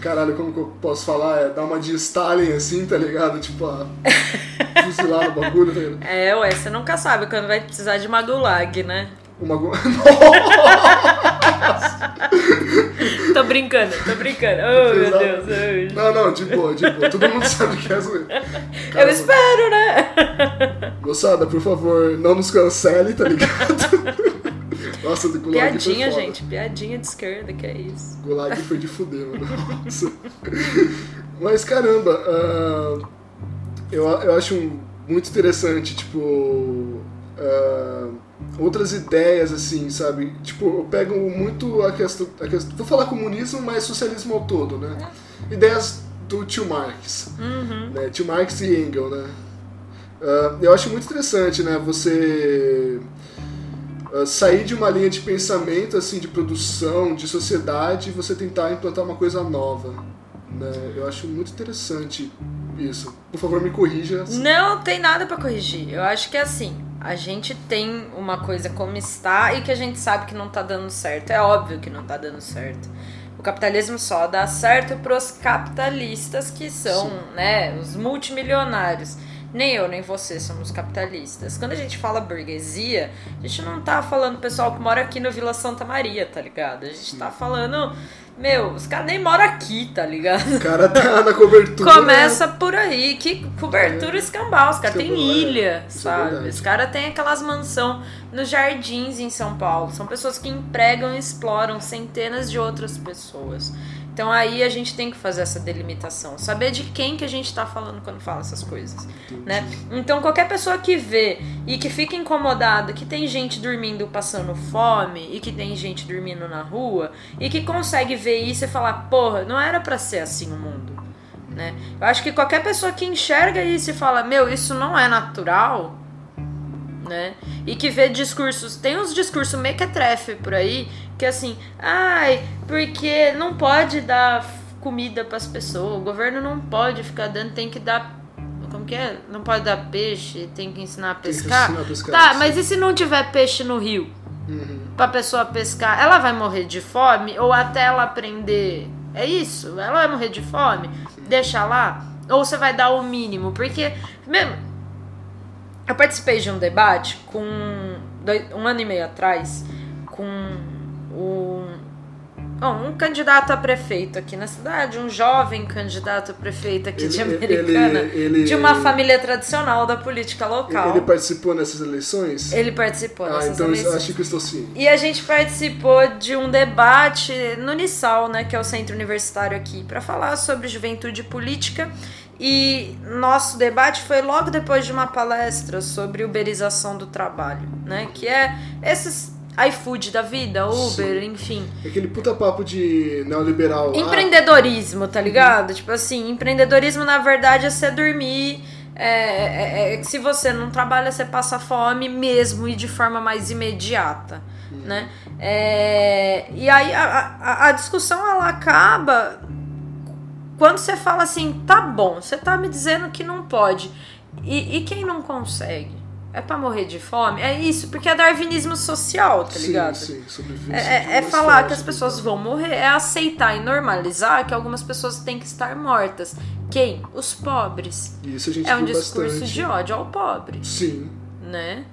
Caralho, como que eu posso falar? É dar uma de Stalin assim, tá ligado? Tipo, a... fuzilar no bagulho, tá ligado? É, ué, você nunca sabe quando vai precisar de uma gulag, né? Uma. gu- Tô brincando, tô brincando. Oh, meu Exato. Deus. Não, não, de boa, de boa. Todo mundo sabe que é zoeira. Eu espero, né? Moçada, por favor, não nos cancele, tá ligado? Nossa, do Gulag Piadinha, gente. Piadinha de esquerda, que é isso. Gulag foi de fuder, mano. Nossa. Mas caramba, ah, eu, eu acho muito interessante, tipo. ah, outras ideias, assim, sabe? Tipo, eu pego muito a questão, a questão. Vou falar comunismo, mas socialismo ao todo, né? Ideias do tio Marx. Uhum. né? Tio Marx e Engels, né? Ah, eu acho muito interessante, né? Você ah, sair de uma linha de pensamento, assim, de produção, de sociedade, e você tentar implantar uma coisa nova, né? Eu acho muito interessante isso. Por favor, me corrija. Não tem nada pra corrigir. Eu acho que é assim. A gente tem uma coisa como está e que a gente sabe que não tá dando certo. É óbvio que não tá dando certo. O capitalismo só dá certo pros capitalistas que são, Sim. né, os multimilionários. Nem eu, nem você somos capitalistas. Quando a gente fala burguesia, a gente não tá falando pessoal que mora aqui no Vila Santa Maria, tá ligado? A gente tá falando, meu, os caras nem moram aqui, tá ligado? O cara tá na cobertura. Começa por aí, que cobertura escambau. Os caras têm é. ilha, Isso é sabe? verdade. Os caras têm aquelas mansão nos jardins em São Paulo. São pessoas que empregam e exploram centenas de outras pessoas. Então aí a gente tem que fazer essa delimitação, saber de quem que a gente tá falando quando fala essas coisas, né? Então qualquer pessoa que vê e que fica incomodada que tem gente dormindo passando fome e que tem gente dormindo na rua e que consegue ver isso e falar, porra, não era pra ser assim o mundo né? Eu acho que qualquer pessoa que enxerga isso e fala, meu, isso não é natural, né? E que vê discursos, tem uns discursos mequetrefe por aí, que assim, ai, porque não pode dar comida pras pessoas, o governo não pode ficar dando, tem que dar como que é? Não pode dar peixe, tem que ensinar a Tem que pescar. ensinar a pescar, tá, sim. mas e se não tiver peixe no rio? Uhum. pra pessoa pescar, ela vai morrer de fome ou até ela aprender. É isso? Ela vai morrer de fome? Deixa lá? Ou você vai dar o mínimo? Porque, mesmo. Eu participei de um debate com. dois- um ano e meio atrás com um, um candidato a prefeito aqui na cidade, um jovem candidato a prefeito aqui de Ele- Americana, ele- ele- de uma família tradicional da política local. Ele participou nessas eleições? Ele participou ah, dessas então eleições. acho que eu estou sim. E a gente participou de um debate no Unisal, né, que é o centro universitário aqui, para falar sobre juventude política. E nosso debate foi logo depois de uma palestra sobre uberização do trabalho, né, que é esses iFood da vida, Uber, enfim. Aquele puta papo de neoliberal. Empreendedorismo, tá ligado? Tipo assim, empreendedorismo na verdade é você dormir. É, é- é que se você não trabalha, você passa fome mesmo e de forma mais imediata, né? É, e aí a, a, a discussão ela acaba quando você fala assim, tá bom, você tá me dizendo que não pode. E, e quem não consegue? É pra morrer de fome? É isso, porque é darwinismo social, tá ligado? Sim, sim, é, é, é falar que as pessoas vão morrer, é aceitar e normalizar que algumas pessoas têm que estar mortas. Quem? Os pobres. Isso a gente É um discurso bastante. de ódio ao pobre, Sim. né?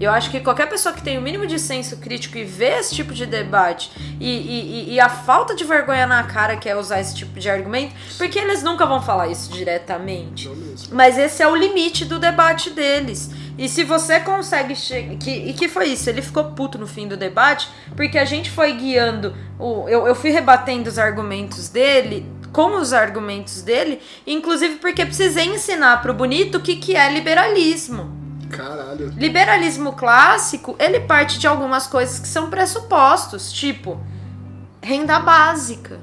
Eu acho que qualquer pessoa que tem o mínimo de senso crítico e vê esse tipo de debate e, e, e a falta de vergonha na cara que é usar esse tipo de argumento, porque eles nunca vão falar isso diretamente. Mas esse é o limite do debate deles. E se você consegue chegar. Que, e que foi isso? Ele ficou puto no fim do debate, porque a gente foi guiando. O, eu, eu fui rebatendo os argumentos dele. Com os argumentos dele, inclusive porque precisei ensinar pro bonito o que, que é liberalismo. Caralho. Liberalismo clássico, ele parte de algumas coisas que são pressupostos, tipo renda básica,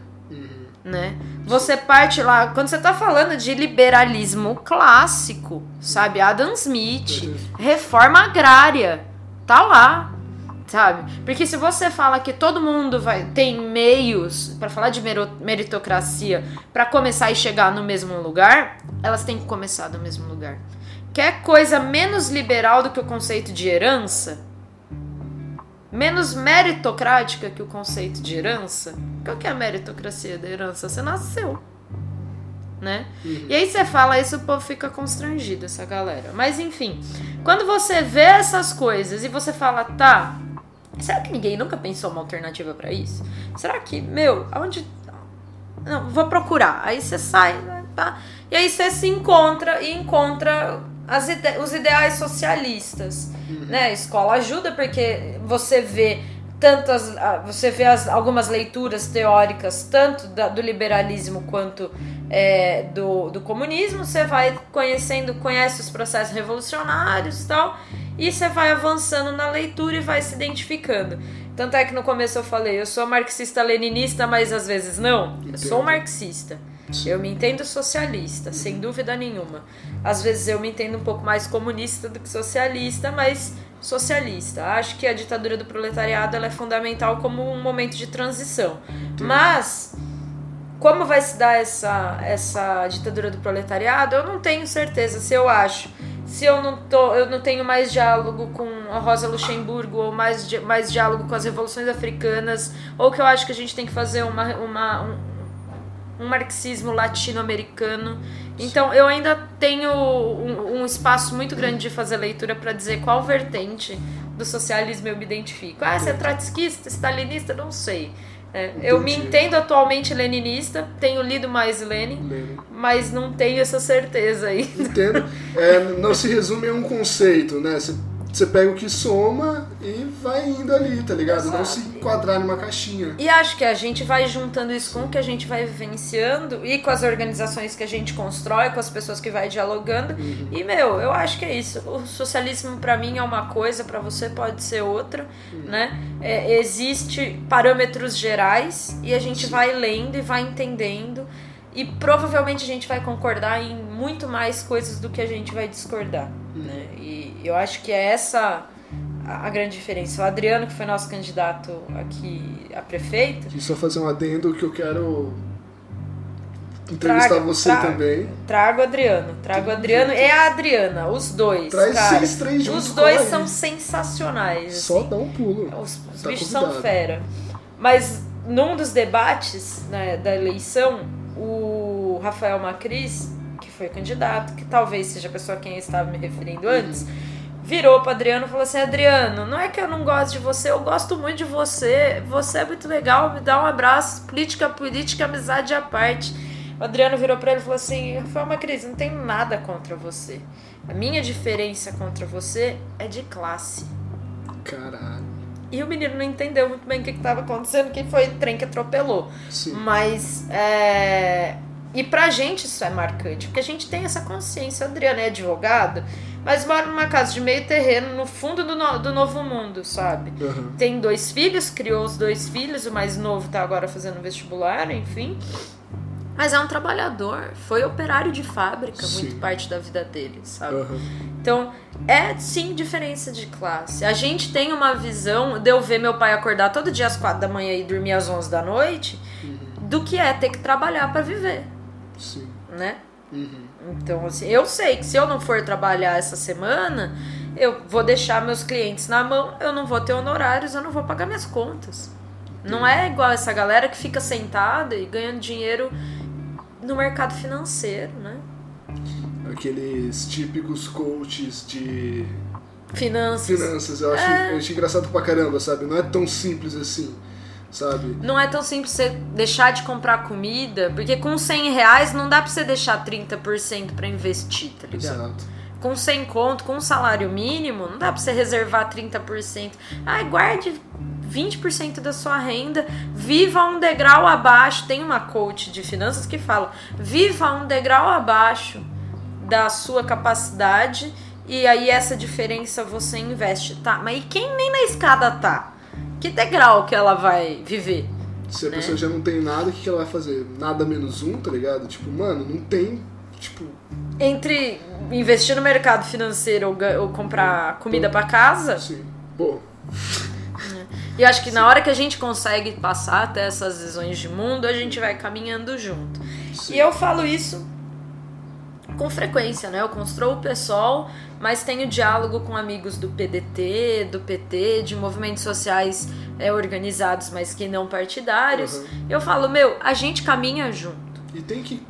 né? Você parte lá, quando você tá falando de liberalismo clássico, sabe? Adam Smith, Uhum. reforma agrária, tá lá, sabe? Porque se você fala que todo mundo vai tem meios para falar de meritocracia para começar e chegar no mesmo lugar, elas têm que começar do mesmo lugar. Quer coisa menos liberal do que o conceito de herança? Menos meritocrática que o conceito de herança? Qual que é a meritocracia da herança? Você nasceu. Né? E aí você fala isso, o povo fica constrangido, essa galera. Mas enfim, quando você vê essas coisas e você fala, tá, será que ninguém nunca pensou uma alternativa pra isso? Será que, meu, aonde. Não, vou procurar. Aí você sai, né, tá? E aí você se encontra e encontra ide- os ideais socialistas. Né? A escola ajuda porque você vê tantas. ah, Você vê as, algumas leituras teóricas, tanto da- do liberalismo quanto é, do, do comunismo, você vai conhecendo, conhece os processos revolucionários e tal, e você vai avançando na leitura e vai se identificando. Tanto é que no começo eu falei, eu sou marxista-leninista, mas às vezes não. Eu sou marxista. Eu me entendo socialista, sem dúvida nenhuma. Às vezes eu me entendo um pouco mais comunista do que socialista, mas socialista. Acho que a ditadura do proletariado é fundamental como um momento de transição. Mas como vai se dar essa, essa ditadura do proletariado, eu não tenho certeza se eu acho. Se eu não, tô, eu não tenho mais diálogo com a Rosa Luxemburgo, ou mais, mais diálogo com as revoluções africanas, ou que eu acho que a gente tem que fazer uma, uma, um, um marxismo latino-americano. Então eu ainda tenho um, um espaço muito grande de fazer leitura para dizer qual vertente do socialismo eu me identifico. Ah, você é trotskista, stalinista? Não sei. É, eu me entendo atualmente leninista, tenho lido mais Lenin, Lenin. mas não tenho essa certeza aí. Entendo. É, não se resume a um conceito, né? Você, você pega o que soma e vai indo ali, tá ligado? Não se Exato. enquadrar numa caixinha. E acho que a gente vai juntando isso com o que a gente vai vivenciando e com as organizações que a gente constrói, com as pessoas que vai dialogando. E, meu, eu acho que é isso. O socialismo pra mim é uma coisa, pra você pode ser outra, né? É, existe parâmetros gerais e a gente vai lendo e vai entendendo. E provavelmente a gente vai concordar em muito mais coisas do que a gente vai discordar. Né? E eu acho que é essa a grande diferença. O Adriano, que foi nosso candidato aqui a prefeito, E só fazer um adendo que eu quero entrevistar Traga, você traga. também. trago o Adriano. Trago o Adriano e a Adriana, os dois. Traz cara. vocês três juntos, Os dois são sensacionais. Só assim. dá um pulo. Os, os Tá bichos convidado. são fera. Mas num dos debates né, da eleição, o Rafael Macris, que foi candidato, que talvez seja a pessoa a quem eu estava me referindo antes, virou para Adriano e falou assim: Adriano, não é que eu não gosto de você, eu gosto muito de você. Você é muito legal, me dá um abraço. Política, política, amizade à parte. O Adriano virou para ele e falou assim: Rafael Macris, não tenho nada contra você. A minha diferença contra você é de classe. Caralho. E o menino não entendeu muito bem o que estava acontecendo, que foi o trem que atropelou. Sim. Mas, é... E pra gente isso é marcante, porque a gente tem essa consciência. Adriano é advogado, mas mora numa casa de meio terreno, no fundo do, no- do Novo Mundo, sabe? Aham. Tem dois filhos, criou os dois filhos, o mais novo tá agora fazendo vestibular, enfim. Mas é um trabalhador, foi operário de fábrica, Sim. muito parte da vida dele, sabe? Aham. Então, é sim diferença de classe. A gente tem uma visão de eu ver meu pai acordar todo dia às quatro da manhã e dormir às 11 da noite, do que é ter que trabalhar para viver, Sim. né? Uhum. Então, assim, eu sei que se eu não for trabalhar essa semana, eu vou deixar meus clientes na mão, eu não vou ter honorários, eu não vou pagar minhas contas. Não é igual essa galera que fica sentada e ganhando dinheiro no mercado financeiro, né? Aqueles típicos coaches de Finanças. finanças. Eu acho, É. eu acho engraçado pra caramba, sabe? Não é tão simples assim, sabe? Não é tão simples você deixar de comprar comida, porque com 100 reais não dá pra você deixar 30% pra investir, tá ligado? Exato. Com 100 conto, com um salário mínimo, não dá pra você reservar 30%. Ai, guarde 20% da sua renda, viva um degrau abaixo. Tem uma coach de finanças que fala: viva um degrau abaixo da sua capacidade e aí essa diferença você investe. Tá, mas e quem nem na escada tá? Que degrau que ela vai viver? Se a Né? pessoa já não tem nada, o que, ela vai fazer? Nada menos um, tá ligado? Tipo, mano, não tem. Tipo, Entre investir no mercado financeiro ou, ou comprar comida pra casa, assim, pô, E eu acho que na hora que a gente consegue passar até essas visões de mundo, a gente vai caminhando junto. sim. E eu falo isso com frequência, né? Eu construo o pessoal, mas tenho diálogo com amigos do PDT, do PT, de movimentos sociais é, organizados, mas que não partidários. Uhum. Eu falo, meu, a gente caminha junto. E tem que.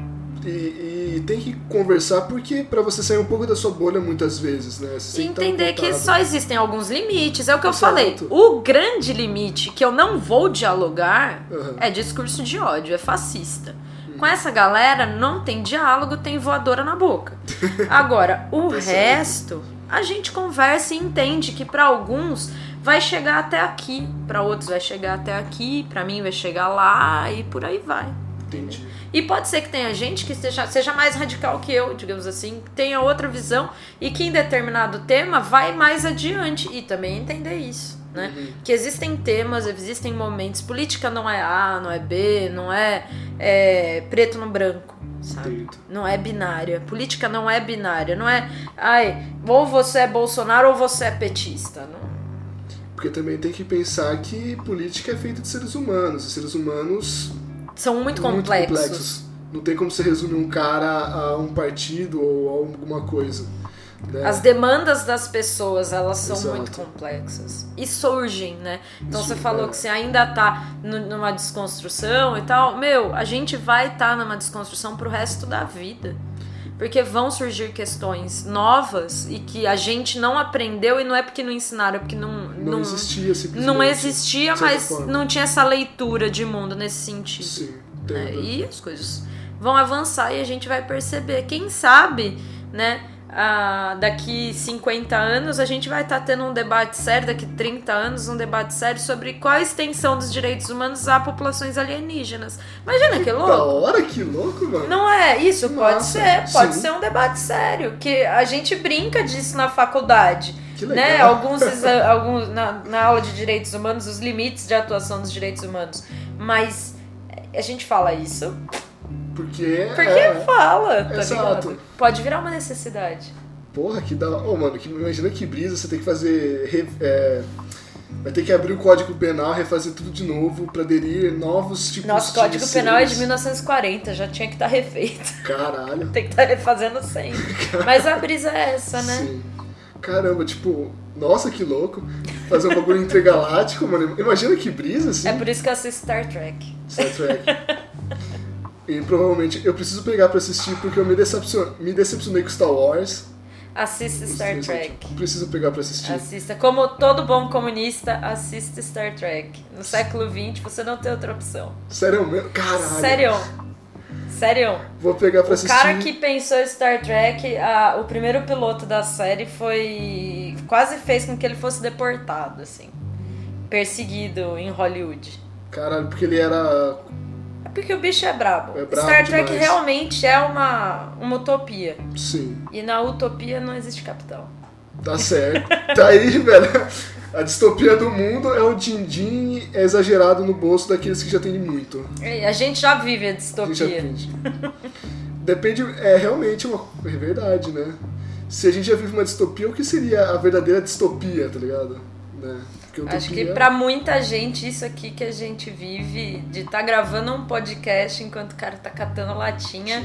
E, e tem que conversar porque pra você sair um pouco da sua bolha muitas vezes, né? Você E entender que só existem alguns limites. É o que eu Exato. falei. O grande limite que eu não vou dialogar Uhum. é discurso de ódio, é fascista. Com essa galera não tem diálogo, tem voadora na boca. Agora, o Tá resto, a gente conversa e entende que pra alguns vai chegar até aqui, pra outros vai chegar até aqui, pra mim vai chegar lá e por aí vai. Entendi. E pode ser que tenha gente que seja, seja mais radical que eu, digamos assim, tenha outra visão e que em determinado tema vai mais adiante e também entender isso, né? Uhum. Que existem temas, existem momentos. Política não é A, não é B, não é, é preto no branco, sabe? Entendo. Não é binária. Política não é binária, não é, ai, ou você é Bolsonaro ou você é petista. Não. Porque também tem que pensar que política é feita de seres humanos. E seres humanos São muito complexos. Não tem como você resumir um cara a um partido ou a alguma coisa. Né? As demandas das pessoas, elas são Exato. muito complexas. E surgem, né? Então Isso, você falou é. que você ainda tá nu- numa desconstrução e tal. Meu, a gente vai estar numa desconstrução pro resto da vida. Porque vão surgir questões novas e que a gente não aprendeu e não é porque não ensinaram, é porque não, não, não, existia simplesmente. não existia, mas forma. não tinha essa leitura de mundo nesse sentido. Sim, né? E as coisas vão avançar e a gente vai perceber. Quem sabe, né? Ah, daqui 50 anos a gente vai estar tendo um debate sério, daqui 30 anos um debate sério sobre qual a extensão dos direitos humanos a populações alienígenas. Imagina que Da louco! hora, que louco, mano. Não é isso? Que Pode massa. ser, pode Sim. ser um debate sério, que a gente brinca disso na faculdade. Que Né? Alguns, alguns na, na aula de direitos humanos, os limites de atuação dos direitos humanos. Mas a gente fala isso Porque. porque é, fala, tá Exato. ligado? Pode virar uma necessidade. Porra, que da Ô, mano, que, imagina que brisa, você tem que fazer. é, vai ter que abrir o código penal, refazer tudo de novo pra aderir novos tipos Nosso de Código Penal é de seres. 1940, já tinha que estar refeito. Caralho. Tem que estar refazendo sempre. Mas a brisa é essa, né? Sim. Caramba, tipo, nossa, que louco. Fazer um bagulho intergaláctico, mano. Imagina que brisa, assim. É por isso que eu assisto Star Trek. Star Trek. e provavelmente eu preciso pegar pra assistir porque eu me, decepcion... me decepcionei com Star Wars. Assista Star Trek. Preciso pegar pra assistir. Assista. Como todo bom comunista, assista Star Trek. No século XX, você não tem outra opção. Sério mesmo? Caralho. Sério. Sério. Vou pegar pra O assistir. cara que pensou Star Trek, a- o primeiro piloto da série foi. quase fez com que ele fosse deportado, assim. Perseguido em Hollywood. Caralho, porque ele era. É porque o bicho é brabo. É brabo Star Trek demais. realmente é uma, uma utopia. Sim, E na utopia não existe capital. tá certo. tá aí, velho. A distopia do mundo é o din-din exagerado no bolso daqueles que já têm muito. E a gente já vive a A gente já distopia. Depende, é realmente uma é verdade, né? Se a gente já vive uma distopia, o que seria a verdadeira distopia, tá ligado? Né? Porque Acho que pra muita gente, isso aqui que a gente vive, de estar gravando um podcast enquanto o cara tá catando latinha,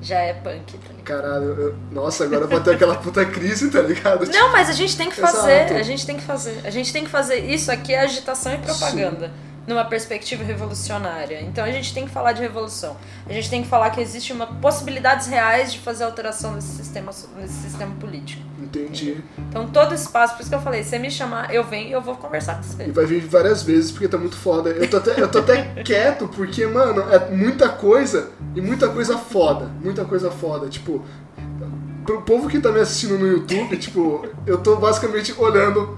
já é punk, tá ligado? Caralho, eu- nossa, agora vai ter aquela puta crise, tá ligado? Não, mas a gente tem que fazer, Exato. a gente tem que fazer. A gente tem que fazer. Isso aqui é agitação e propaganda. Numa perspectiva revolucionária. Então a gente tem que falar de revolução. A gente tem que falar que existe uma possibilidades reais de fazer alteração nesse sistema, nesse sistema político. Entendi. Então todo espaço, por isso que eu falei, se você me chamar, eu venho e eu vou conversar com você. E vai vir várias vezes porque tá muito foda. Eu tô até, eu tô até quieto porque, mano, é muita coisa e muita coisa foda. Muita coisa foda. Tipo, pro povo que tá me assistindo no YouTube, tipo, eu tô basicamente olhando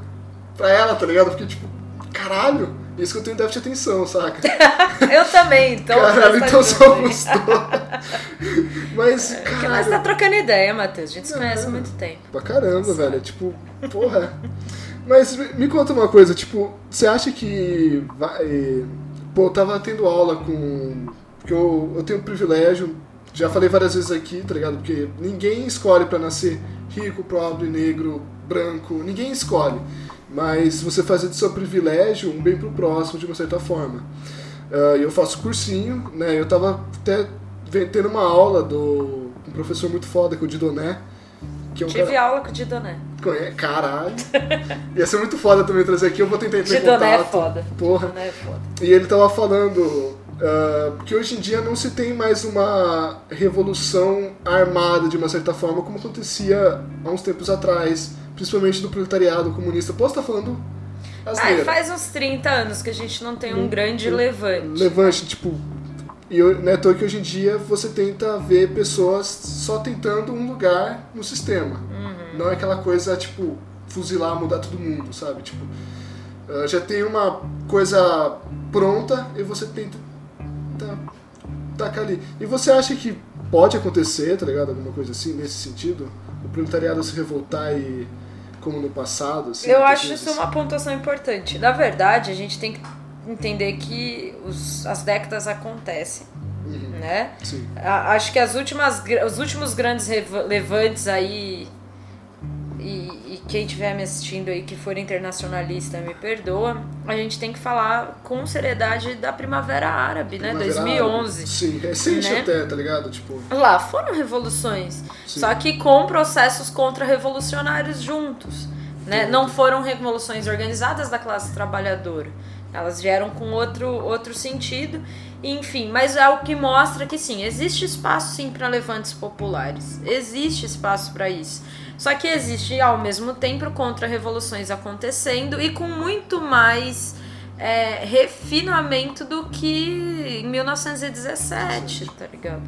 pra ela, tá ligado? Porque, tipo, caralho, isso que eu tenho déficit de atenção, saca? Eu também, então. caralho, tá então somos dois. Mas, Que nós tá trocando ideia, Matheus. A gente se conhece há muito tempo. pra caramba, velho. Tipo, porra. Mas me conta uma coisa, tipo, você acha que vai. Pô, eu tava tendo aula com. Porque eu, eu tenho o privilégio, já falei várias vezes aqui, tá ligado? Porque ninguém escolhe pra nascer rico, pobre, negro, branco, ninguém escolhe. Mas você fazer do seu privilégio um bem pro próximo, de uma certa forma. Ah, eu faço cursinho, né? Eu tava até tendo uma aula do um professor muito foda, que é o Didoné. Que é um Tive cara... aula com o Didoné. Caralho. Ia ser muito foda também trazer aqui, eu vou tentar entrar em Didoné é contato. foda. Porra. Didoné é foda. E ele tava falando ah, que hoje em dia não se tem mais uma revolução armada de uma certa forma como acontecia há uns tempos atrás, principalmente do proletariado comunista. Posso estar falando Ah, faz uns 30 anos que a gente não tem um Hum, grande hum, levante. Levante, tipo. E eu- não é toa que hoje em dia você tenta ver pessoas só tentando um lugar no sistema. Uhum. Não é aquela coisa, tipo, fuzilar, mudar todo mundo, sabe? Tipo, ah, já tem uma coisa pronta e você tenta tá, tacar ali. E você acha que pode acontecer, tá ligado? Alguma coisa assim, nesse sentido? O proletariado se revoltar e. como no passado, assim? Eu acho isso uma pontuação importante. Na verdade, a gente tem que entender que os- as décadas acontecem, Uhum, né? Sim. A- Acho que as últimas, os últimos grandes levantes aí, e, e quem estiver me assistindo aí que for internacionalista me perdoa, a gente tem que falar com seriedade da Primavera Árabe, né? Primavera 2011. Árabe. Sim, recente né? até, tá ligado? Tipo, Lá foram revoluções, Sim. só que com processos contra-revolucionários juntos. Né? Não foram revoluções organizadas da classe trabalhadora. Elas vieram com outro, outro sentido. Enfim, mas é o que mostra que sim, existe espaço sim para levantes populares. Existe espaço para isso. Só que existe ao mesmo tempo contra-revoluções acontecendo e com muito mais é, refinamento do que em 1917, tá ligado?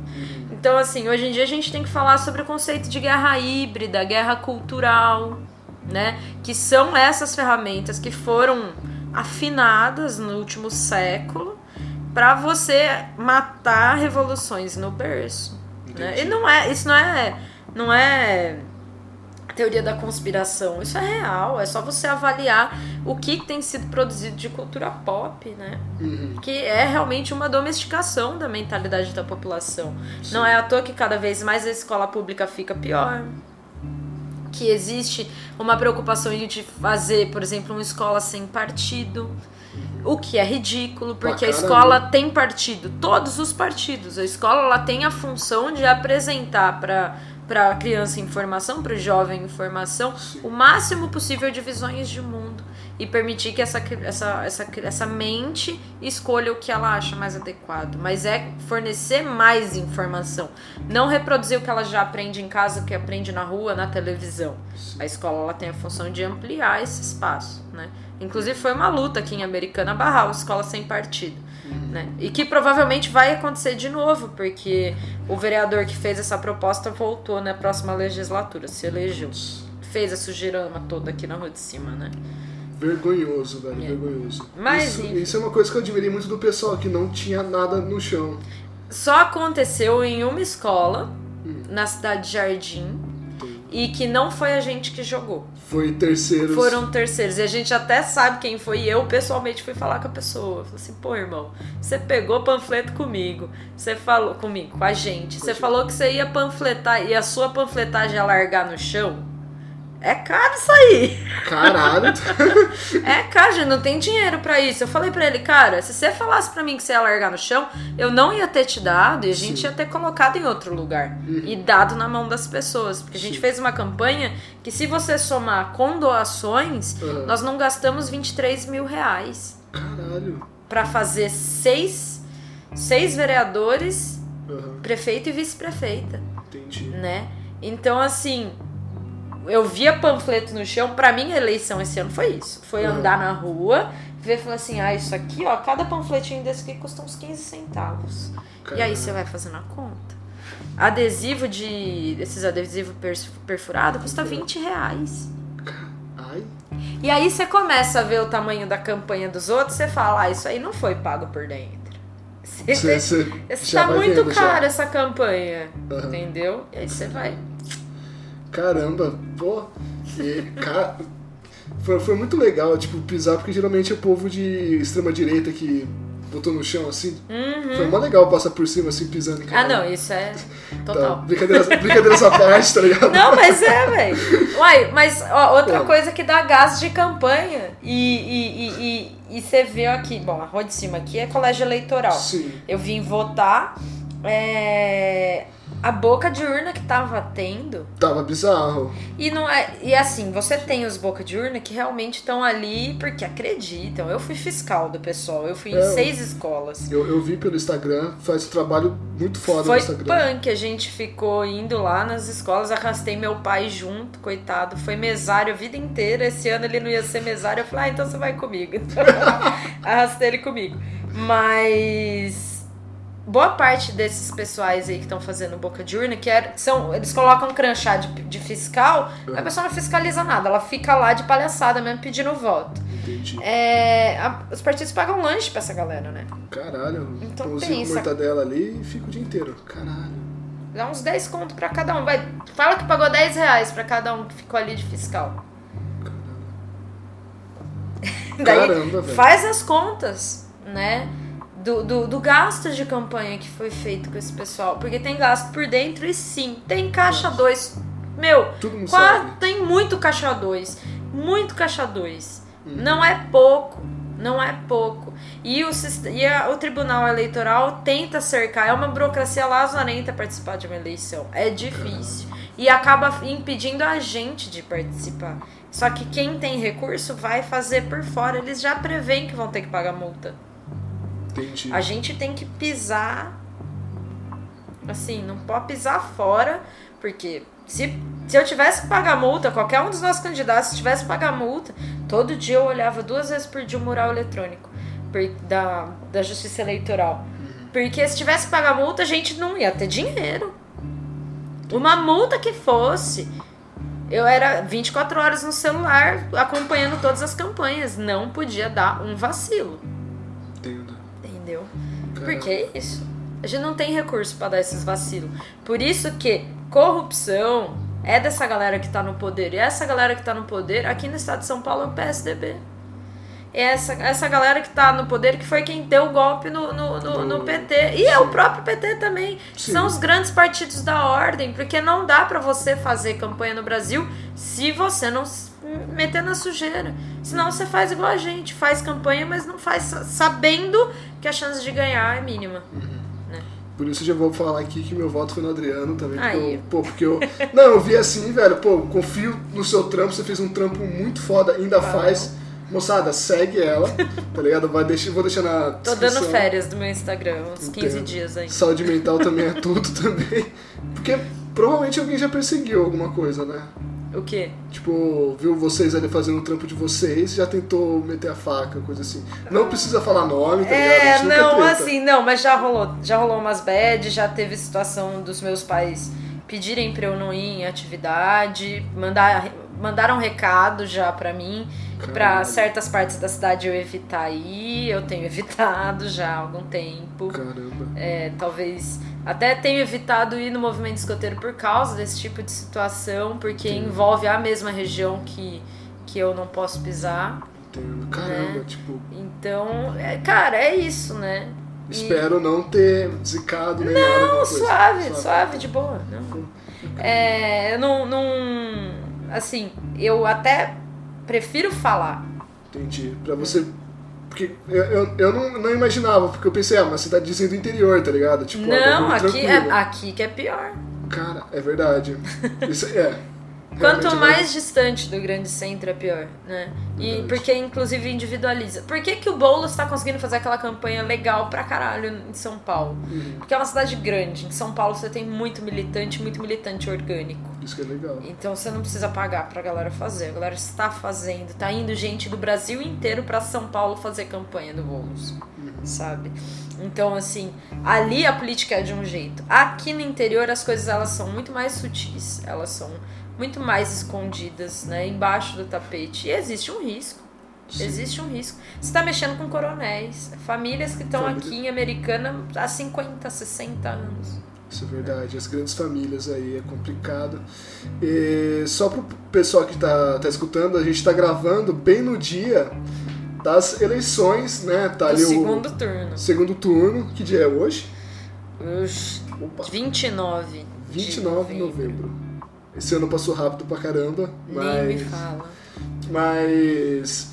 Então, assim, hoje em dia a gente tem que falar sobre o conceito de guerra híbrida, guerra cultural, né? Que são essas ferramentas que foram afinadas no último século para você matar revoluções no berço. Né? E não é, isso não é, não é teoria da conspiração, isso é real, é só você avaliar o que tem sido produzido de cultura pop, né? uhum, que é realmente uma domesticação da mentalidade da população. Não é à toa que cada vez mais a escola pública fica pior. Que existe uma preocupação de fazer, por exemplo, uma escola sem partido. O que é ridículo, porque a caramba. escola tem partido, todos os partidos. A escola ela tem a função de apresentar para para a criança informação, para o jovem informação, o máximo possível de visões de mundo e permitir que essa, essa, essa, essa mente escolha o que ela acha mais adequado. Mas é fornecer mais informação, não reproduzir o que ela já aprende em casa, o que aprende na rua, na televisão. A escola ela tem a função de ampliar esse espaço, né? Inclusive foi uma luta aqui em Americana barrar a escola sem partido. Né? E que provavelmente vai acontecer de novo, porque o vereador que fez essa proposta voltou na próxima legislatura, se elegeu. Fez a sujeirama toda aqui na rua de cima, né? Vergonhoso, velho, É. vergonhoso. Mas, isso, isso é uma coisa que eu admirei muito do pessoal, que não tinha nada no chão. Só aconteceu em uma escola, Hum. na cidade de Jardim, e que não foi a gente que jogou. Foi terceiros. Foram terceiros. E a gente até sabe quem foi. E eu, pessoalmente, fui falar com a pessoa. Eu falei assim, pô, irmão, você pegou panfleto comigo. Você falou comigo, com a gente. Você falou que você ia panfletar e a sua panfletagem ia largar no chão. É caro isso aí. Caralho. É caro, gente, não tem dinheiro pra isso. Eu falei pra ele, cara, se você falasse pra mim que você ia largar no chão, eu não ia ter te dado e a gente Sim. ia ter colocado em outro lugar. E dado na mão das pessoas. Porque a gente Sim. fez uma campanha que se você somar com doações, Aham. nós não gastamos 23 mil reais Caralho. pra fazer seis, seis vereadores, Aham, prefeito e vice-prefeita entendi. né? Então, assim, eu via panfleto no chão. Pra mim, a eleição esse ano foi isso. Foi Uhum. andar na rua, ver e falar assim: ah, isso aqui, ó, cada panfletinho desse aqui custa uns 15 centavos. E aí você vai fazendo a conta. Adesivo de. Esses adesivos per- perfurado custa 20 reais. Ai, E aí você começa a ver o tamanho da campanha dos outros, você fala, ah, isso aí não foi pago por dentro. Você, você, você já tá muito vendo, já. caro essa campanha. Aham. Entendeu? E aí você vai. Caramba, pô. E, cara, foi, foi muito legal, tipo, pisar, porque geralmente é o povo de extrema direita que botou no chão assim. Foi mó legal passar por cima assim, pisando em Ah, cada não, isso é Tá, total. brincadeiras, brincadeiras à parte, tá ligado? Não, mas é, velho. Uai, mas ó, outra Pô. coisa que dá gás de campanha. E, e, e, e, e você vê aqui, bom, a rua de cima aqui é colégio eleitoral. Sim. Eu vim votar. é, a boca de urna que tava tendo. Tava bizarro. E não é. E assim, você tem os boca de urna que realmente estão ali porque acreditam. Eu fui fiscal do pessoal, eu fui em É, seis escolas. Eu, eu vi pelo Instagram, faz um trabalho muito foda Foi no Instagram. punk, a gente ficou indo lá nas escolas, arrastei meu pai junto, coitado. Foi mesário a vida inteira. Esse ano ele não ia ser mesário. Eu falei, ah, então você vai comigo. arrastei ele comigo. Mas boa parte desses pessoais aí que estão fazendo boca de urna, que é- são, eles colocam um crachá de, de fiscal, a pessoa não fiscaliza nada, ela fica lá de palhaçada mesmo pedindo voto. Entendi. É, a- os partidos pagam lanche pra essa galera, né? Caralho, Então pãozinho com pensa. mortadela ali e fica o dia inteiro. Caralho. Dá uns 10 conto pra cada um. Vai, fala que pagou 10 reais pra cada um que ficou ali de fiscal. Daí Caramba, velho. faz as contas, né? Do, do, do gasto de campanha que foi feito com esse pessoal. Porque tem gasto por dentro e sim, tem caixa 2. Meu, Tudo não qua- sabe. tem muito caixa 2. Muito caixa 2. Uhum. Não é pouco. Não é pouco. E, o, e a- o Tribunal Eleitoral tenta cercar. É uma burocracia lazarenta participar de uma eleição. É difícil. E acaba impedindo a gente de participar. Só que quem tem recurso vai fazer por fora. Eles já preveem que vão ter que pagar multa. Entendi. A gente tem que pisar. Assim, não pode pisar fora, porque se, se eu tivesse que pagar multa, qualquer um dos nossos candidatos, se tivesse que pagar multa, todo dia eu olhava duas vezes por dia o mural eletrônico da, da Justiça Eleitoral. Porque se tivesse que pagar multa, a gente não ia ter dinheiro. Uma multa que fosse. Eu era 24 horas no celular acompanhando todas as campanhas. Não podia dar um vacilo. Entendo. Porque é isso. A gente não tem recurso pra dar esses vacilos. Por isso que corrupção é dessa galera que tá no poder. E essa galera que tá no poder, aqui no estado de São Paulo, é o PSDB. É essa, essa galera que tá no poder que foi quem deu o golpe no, no, no, no PT. E é o próprio PT também. Sim. São os grandes partidos da ordem. Porque não dá pra você fazer campanha no Brasil se você não se meter na sujeira. Senão você faz igual a gente. Faz campanha, mas não faz sa- sabendo que a chance de ganhar é mínima. Por isso eu já vou falar aqui que meu voto foi no Adriano também. Porque eu, pô, porque eu. Não, eu vi assim, velho, pô, confio no seu trampo, você fez um trampo muito foda, ainda faz. Moçada, segue ela, tá ligado? Vai deixar, vou deixar na Tô dando férias do meu Instagram, uns 15 Entendo. dias aí. Saúde mental também é tudo também. Porque provavelmente alguém já perseguiu alguma coisa, né? O quê? Tipo, viu vocês ali fazendo o trampo de vocês já tentou meter a faca, coisa assim. Não precisa falar nome, tá ligado? A É, nunca não, assim, não, mas já rolou. Já rolou umas bad, já teve situação dos meus pais pedirem pra eu não ir em atividade, mandar, mandaram recado já pra mim, Caralho. certas partes da cidade eu evitar ir, eu tenho evitado já há algum tempo. Caramba. É, talvez até tenho evitado ir no movimento escoteiro por causa desse tipo de situação, porque envolve a mesma região que, que eu não posso pisar. Entendo. Caramba, Né? tipo, Então, é, cara, é isso, né? E- espero não ter zicado nem nada. alguma Não, coisa. suave, suave, de boa. Não. É, eu não, não. assim, eu até prefiro falar. Entendi. Pra você. Porque eu, eu, eu não, não imaginava, porque eu pensei, ah, uma cidadezinha do interior, tá ligado? Tipo, não, aqui, é, aqui que é pior. Cara, é verdade. Isso é. Quanto mais distante do grande centro é pior, né? E porque inclusive individualiza. Por que, que o Boulos tá conseguindo fazer aquela campanha legal pra caralho em São Paulo? Uhum. Porque é uma cidade grande. Em São Paulo você tem muito militante, muito militante orgânico. Isso que é legal. Então você não precisa pagar pra galera fazer. A galera está fazendo. Tá indo gente do Brasil inteiro pra São Paulo fazer campanha do Boulos. Sabe? Então, assim, ali a política é de um jeito. Aqui no interior as coisas elas são muito mais sutis. Elas são muito mais escondidas, né? Embaixo do tapete. E existe um risco. Sim. Existe um risco. Você está mexendo com coronéis, famílias que estão aqui em Americana há 50, 60 anos. Isso é verdade. As grandes famílias aí é complicado. E só pro pessoal que tá, tá escutando, a gente tá gravando bem no dia das eleições, né? Tá Do ali segundo o turno. segundo turno. Que dia é hoje? Oxi, Opa, 29. 29 de novembro. Esse ano passou rápido pra caramba, Nem me mas. fala. Mas.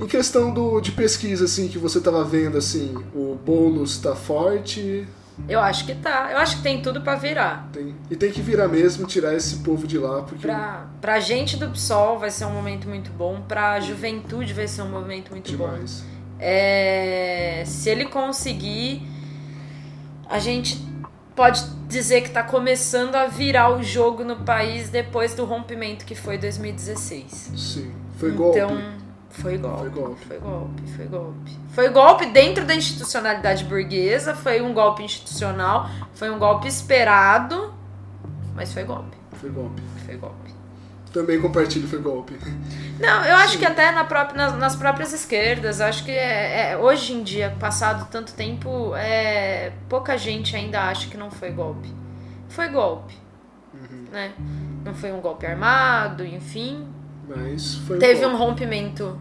Em questão do, de pesquisa, assim, que você tava vendo, assim, o Boulos tá forte, Eu acho que tá. Eu acho que tem tudo pra virar. tem, e tem que virar mesmo, tirar esse povo de lá, porque. Pra, pra gente do PSOL vai ser um momento muito bom. Pra juventude vai ser um momento muito bom. demais. É, se ele conseguir, a gente pode dizer que tá começando a virar o jogo no país depois do rompimento que foi 2016. Sim. Foi golpe. Então, foi golpe. Foi golpe. Foi golpe, foi golpe. Foi golpe dentro da institucionalidade burguesa, foi um golpe institucional, foi um golpe esperado, mas foi golpe. Foi golpe. Foi golpe. Também compartilho, foi golpe. Não, eu acho Sim. que até na própria, nas, nas próprias esquerdas, acho que é, é- hoje em dia, passado tanto tempo, é, pouca gente ainda acha que não foi golpe. Foi golpe, Uhum. né? Não foi um golpe armado, enfim. Mas foi Teve um golpe. rompimento.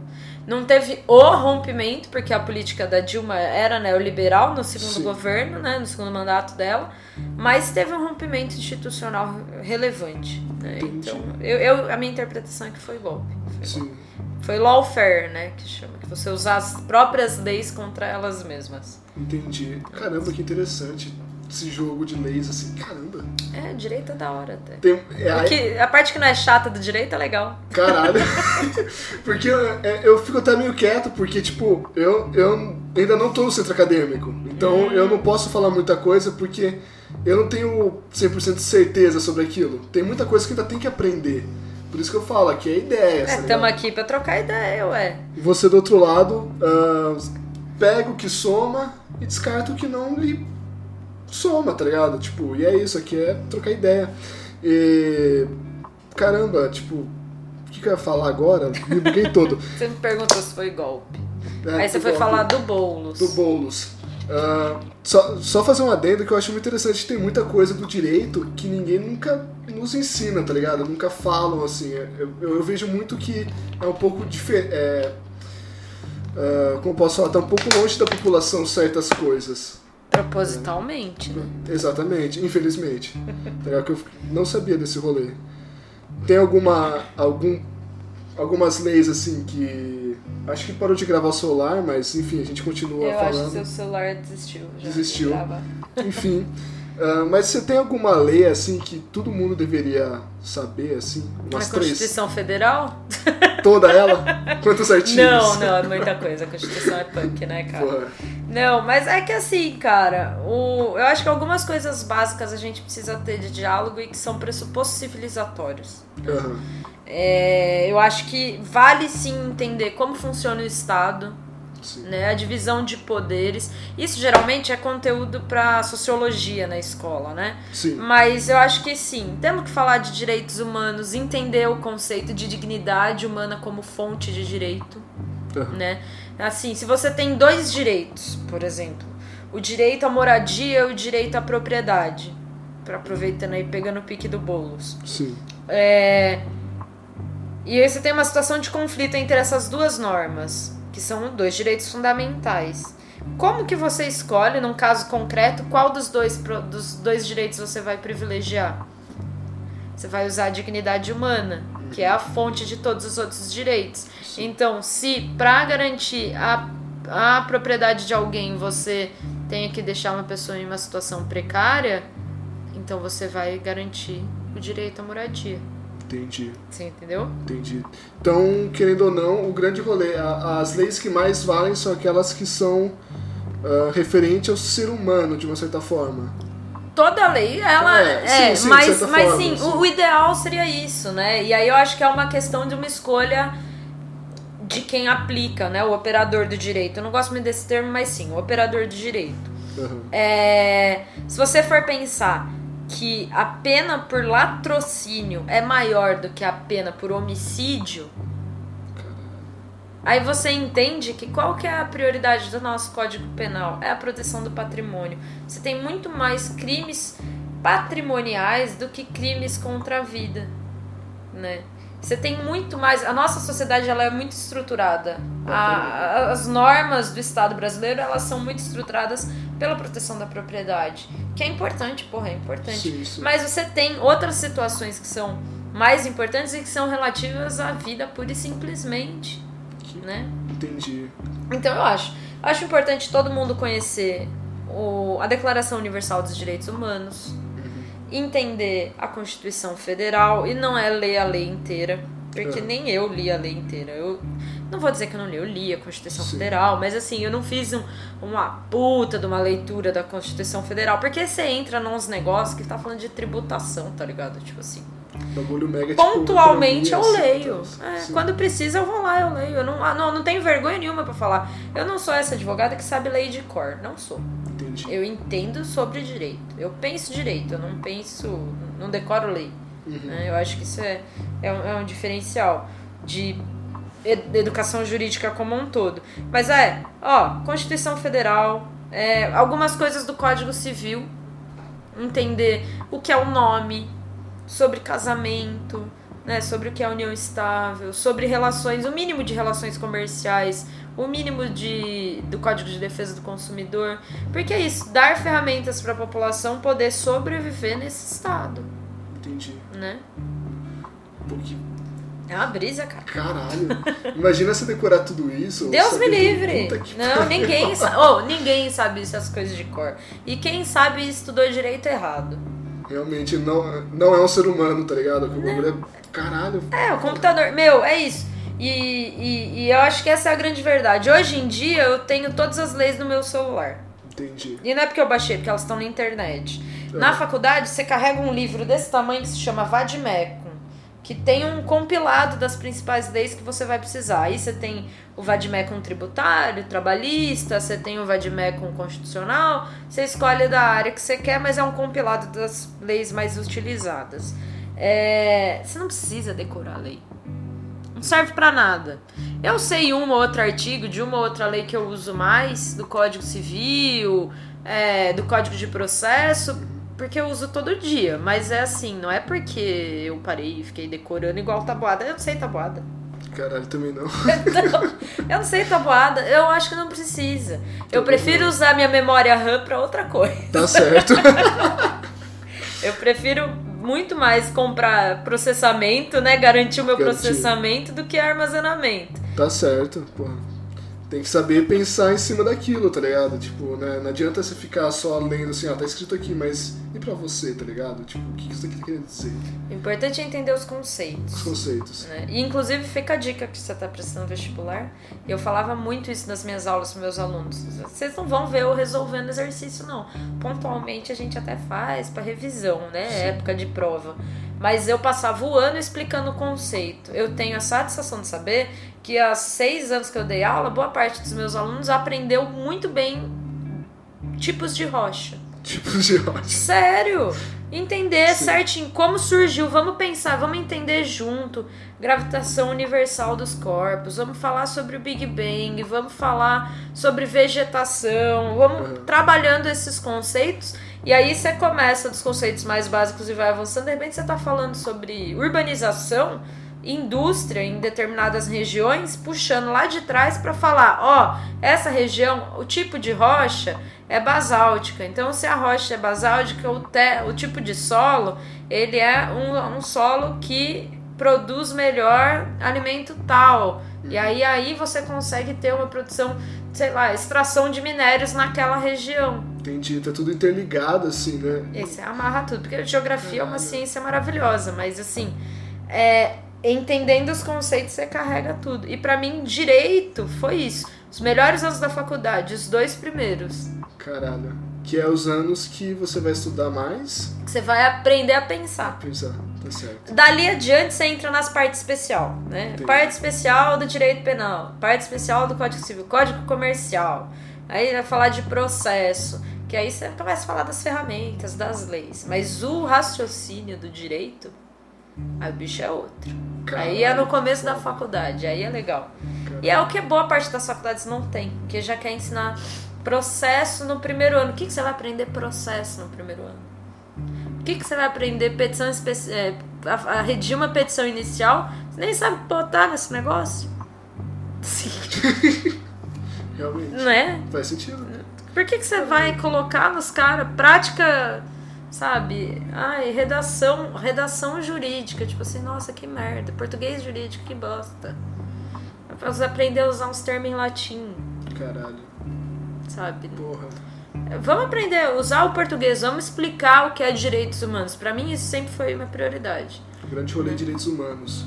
Não teve o rompimento, porque a política da Dilma era neoliberal no segundo Sim. governo, né, no segundo mandato dela, mas teve um rompimento institucional relevante. né? Então, eu, eu- a minha interpretação é que foi golpe. Foi, Sim. golpe. foi lawfare, né, que chama, que você usar as próprias leis contra elas mesmas. Entendi. Caramba, que interessante. Esse jogo de leis, assim, caramba. É, direito é da hora até. Tem, é, aí- a parte que não é chata do direito é legal. Caralho. porque eu, é, eu fico até meio quieto, porque, tipo, eu, eu ainda não tô no centro acadêmico. Então eu não posso falar muita coisa, porque eu não tenho 100% de certeza sobre aquilo. Tem muita coisa que ainda tem que aprender. Por isso que eu falo, aqui é ideia. É, tá estamos ligado? aqui pra trocar ideia, ué. E você do outro lado, ah, pega o que soma e descarta o que não lhe soma, tá ligado? Tipo, e é isso, aqui é trocar ideia. E. Caramba, tipo, o que, que eu ia falar agora? Me buguei todo. Você me perguntou se foi golpe. É, Aí você foi golpe. falar do Boulos. do Boulos. Ah, só, só fazer um adendo que eu acho muito interessante, tem muita coisa do direito que ninguém nunca nos ensina, tá ligado? Nunca falam, assim. Eu, eu, eu vejo muito que é um pouco diferente. É, ah, como posso falar? Tá um pouco longe da população certas coisas. Propositalmente, né? Exatamente, infelizmente. Tá? Que eu não sabia desse rolê. Tem alguma. algum algumas leis assim que. Acho que parou de gravar o celular, mas enfim, a gente continua Eu acho falando. que seu celular desistiu. Já Desistiu. Enfim. ah, mas você tem alguma lei assim que todo mundo deveria saber, assim? Umas três? Constituição Federal? Toda ela? Quantos artigos? Não, não, é muita coisa. A Constituição é punk, né, cara? Porra. Não, mas é que assim, cara, o, eu acho que algumas coisas básicas a gente precisa ter de diálogo e que são pressupostos civilizatórios. Aham. É, eu acho que vale sim entender como funciona o Estado, Sim. né, a divisão de poderes. Isso geralmente é conteúdo para sociologia na escola, né? Sim. Mas eu acho que sim, temos que falar de direitos humanos, entender o conceito de dignidade humana como fonte de direito, Aham. né? Assim, se você tem dois direitos, por exemplo, o direito à moradia e o direito à propriedade, para aproveitando aí pegando o pique do bolos. Sim. É, E aí você tem uma situação de conflito entre essas duas normas, que são dois direitos fundamentais. Como que você escolhe, num caso concreto, qual dos dois, dos dois direitos você vai privilegiar? Você vai usar a dignidade humana, que é a fonte de todos os outros direitos. Então, se para garantir a, a propriedade de alguém você tenha que deixar uma pessoa em uma situação precária, então você vai garantir o direito à moradia. Entendi. Você entendeu? Entendi. Então, querendo ou não, o grande rolê, a, as leis que mais valem são aquelas que são uh, referentes ao ser humano, de uma certa forma. Toda lei, ela É, é, sim, sim, mas, mas forma, sim, sim. O, o ideal seria isso, né? E aí eu acho que é uma questão de uma escolha de quem aplica, né? O operador do direito. Eu não gosto muito desse termo, mas sim, o operador do direito. Aham. É, se você for pensar que a pena por latrocínio é maior do que a pena por homicídio, aí você entende que qual que é a prioridade do nosso Código Penal? É a proteção do patrimônio. Você tem muito mais crimes patrimoniais do que crimes contra a vida, né? Você tem muito mais. A nossa sociedade ela é muito estruturada. A- as normas do Estado brasileiro elas são muito estruturadas pela proteção da propriedade, que é importante, porra, é importante. Sim, sim. Mas você tem outras situações que são mais importantes e que são relativas à vida pura e simplesmente, né? Entendi. Então eu acho, acho importante todo mundo conhecer o, a Declaração Universal dos Direitos Humanos, entender a Constituição Federal e não é ler a lei inteira, porque É. nem eu li a lei inteira. Eu não vou dizer que eu não li, eu li a Constituição Sim. Federal, mas assim, eu não fiz um- uma puta de uma leitura da Constituição Federal, porque você entra nos negócios que tá falando de tributação, tá ligado? Tipo assim, mega tipo, pontualmente eu economia, assim, leio. então, É, quando precisa eu vou lá, eu leio. Eu não, ah, não, não tenho vergonha nenhuma pra falar. Eu não sou essa advogada que sabe lei de cor, não sou. Eu entendo sobre direito. Eu penso direito, eu não penso, não decoro lei. Uhum. né? Eu acho que isso é, é, um, é um diferencial de ed- educação jurídica como um todo. Mas é, ó, Constituição Federal, é, algumas coisas do Código Civil, entender o que é o nome, sobre casamento, né, sobre o que é união estável, sobre relações, o mínimo de relações comerciais, o mínimo de, do Código de Defesa do Consumidor. Porque é isso, dar ferramentas para a população poder sobreviver nesse estado, Entendi. né? Pô, que É uma brisa, cara. caralho. Imagina você decorar tudo isso. Deus me livre! Não, ninguém, sa oh, ninguém sabe essas coisas de cor. E quem sabe estudou direito errado. Realmente não, não é um ser humano, tá ligado? Que o bagulho é. Caralho. É, o computador. Meu, é isso. E, e, e eu acho que essa é a grande verdade. Hoje em dia eu tenho todas as leis no meu celular. Entendi. E não é porque eu baixei, porque elas estão na internet. Uhum. Na faculdade, você carrega um livro desse tamanho que se chama Vadmecum, que tem um compilado das principais leis que você vai precisar. Aí você tem o Vadmecum tributário, trabalhista, você tem o Vadmecum constitucional, você escolhe da área que você quer, mas é um compilado das leis mais utilizadas. É, Você não precisa decorar a lei. Não serve pra nada. Eu sei um ou outro artigo de uma ou outra lei que eu uso mais, do Código Civil, é, do Código de Processo, porque eu uso todo dia. Mas é assim, não é porque eu parei e fiquei decorando igual tabuada. Eu não sei tabuada. Caralho, também não. Não, eu não sei tabuada. Eu acho que não precisa. Eu prefiro não. usar minha memória RAM pra outra coisa. Tá certo. Eu prefiro muito mais comprar processamento, né? Garantir o meu Garantir. processamento do que armazenamento. tá certo, porra. Tem que saber pensar em cima daquilo, tá ligado? Tipo, né? Não adianta você ficar só lendo assim, ó, tá escrito aqui, mas e pra você, tá ligado? Tipo, o que isso aqui tá querendo dizer? Importante é entender os conceitos. Os conceitos. né? E inclusive fica a dica que você está prestando vestibular. Eu falava muito isso nas minhas aulas com meus alunos. Vocês não vão ver eu resolvendo exercício, não. Pontualmente a gente até faz para revisão, né? Época de prova. Mas eu passava o ano explicando o conceito. Eu tenho a satisfação de saber que há seis anos que eu dei aula, boa parte dos meus alunos aprendeu muito bem tipos de rocha. Tipo de ódio. Sério! Entender Sim. certinho como surgiu, vamos pensar, vamos entender junto. Gravitação universal dos corpos, vamos falar sobre o Big Bang, vamos falar sobre vegetação, vamos Uhum. trabalhando esses conceitos. E aí você começa dos conceitos mais básicos e vai avançando. De repente você está falando sobre urbanização, indústria em determinadas regiões, puxando lá de trás para falar: ó, essa região, o tipo de rocha é basáltica. Então, se a rocha é basáltica, o, te, o tipo de solo ele é um, um solo que produz melhor alimento tal. E aí, aí você consegue ter uma produção, sei lá, extração de minérios naquela região. Entendi, tá tudo interligado, assim, né? Esse amarra tudo, porque a geografia é uma ciência maravilhosa, mas assim, é, entendendo os conceitos, você carrega tudo. E para mim, direito foi isso. Os melhores anos da faculdade, os dois primeiros. Caralho. Que é os anos que você vai estudar mais. Você vai aprender a pensar. Pensar, tá certo. Dali adiante você entra nas partes especial, né? Entendi. Parte especial do direito penal, parte especial do Código Civil, Código Comercial. Aí vai falar de processo, que aí você começa a falar das ferramentas, das leis. Mas o raciocínio do direito, aí o bicho é outro. Aí é no começo da faculdade, aí é legal. E é o que boa parte das faculdades não tem, que já quer ensinar processo no primeiro ano. O que, que você vai aprender processo no primeiro ano? O que, que você vai aprender petição especi- é, a, a redigir uma petição inicial? Você nem sabe botar nesse negócio? Sim. Realmente. Não é? Faz sentido. Por que, que você vai colocar nos caras prática, sabe? Ai, redação, redação jurídica. Tipo assim, nossa, que merda. Português jurídico, que bosta. Pra você aprender a usar uns termos em latim, Caralho. sabe? Porra. Vamos aprender a usar o português, vamos explicar o que é direitos humanos. Pra mim, isso sempre foi uma prioridade. Grande rolê de direitos humanos.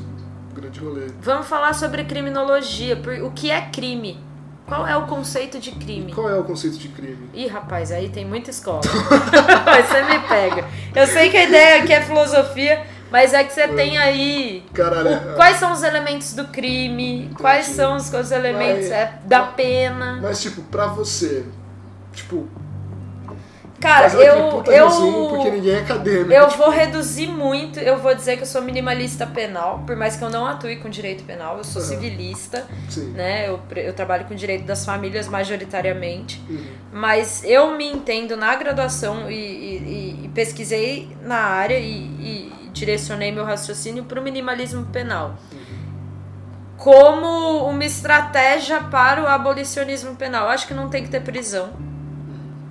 Grande rolê. Vamos falar sobre criminologia. O que é crime? Qual é o conceito de crime? Qual é o conceito de crime? Ih, rapaz, aí tem muita escola. Você me pega. Eu sei que a ideia aqui é filosofia, mas é que você tem aí. Caralho. é- o- quais são os elementos do crime? Quais são os, os elementos Vai- é, da pena? Mas, tipo, pra você, tipo, Cara, eu. resumo porque Eu, ninguém é acadêmico. eu tipo, vou reduzir muito. Eu vou dizer que eu sou minimalista penal, por mais que eu não atue com direito penal, eu sou Aham. civilista, Sim. né? Eu, eu trabalho com direito das famílias majoritariamente. Uhum. Mas eu me entendo na graduação e, e- e pesquisei na área e, e direcionei meu raciocínio para o minimalismo penal. Como uma estratégia para o abolicionismo penal. Eu acho que não tem que ter prisão.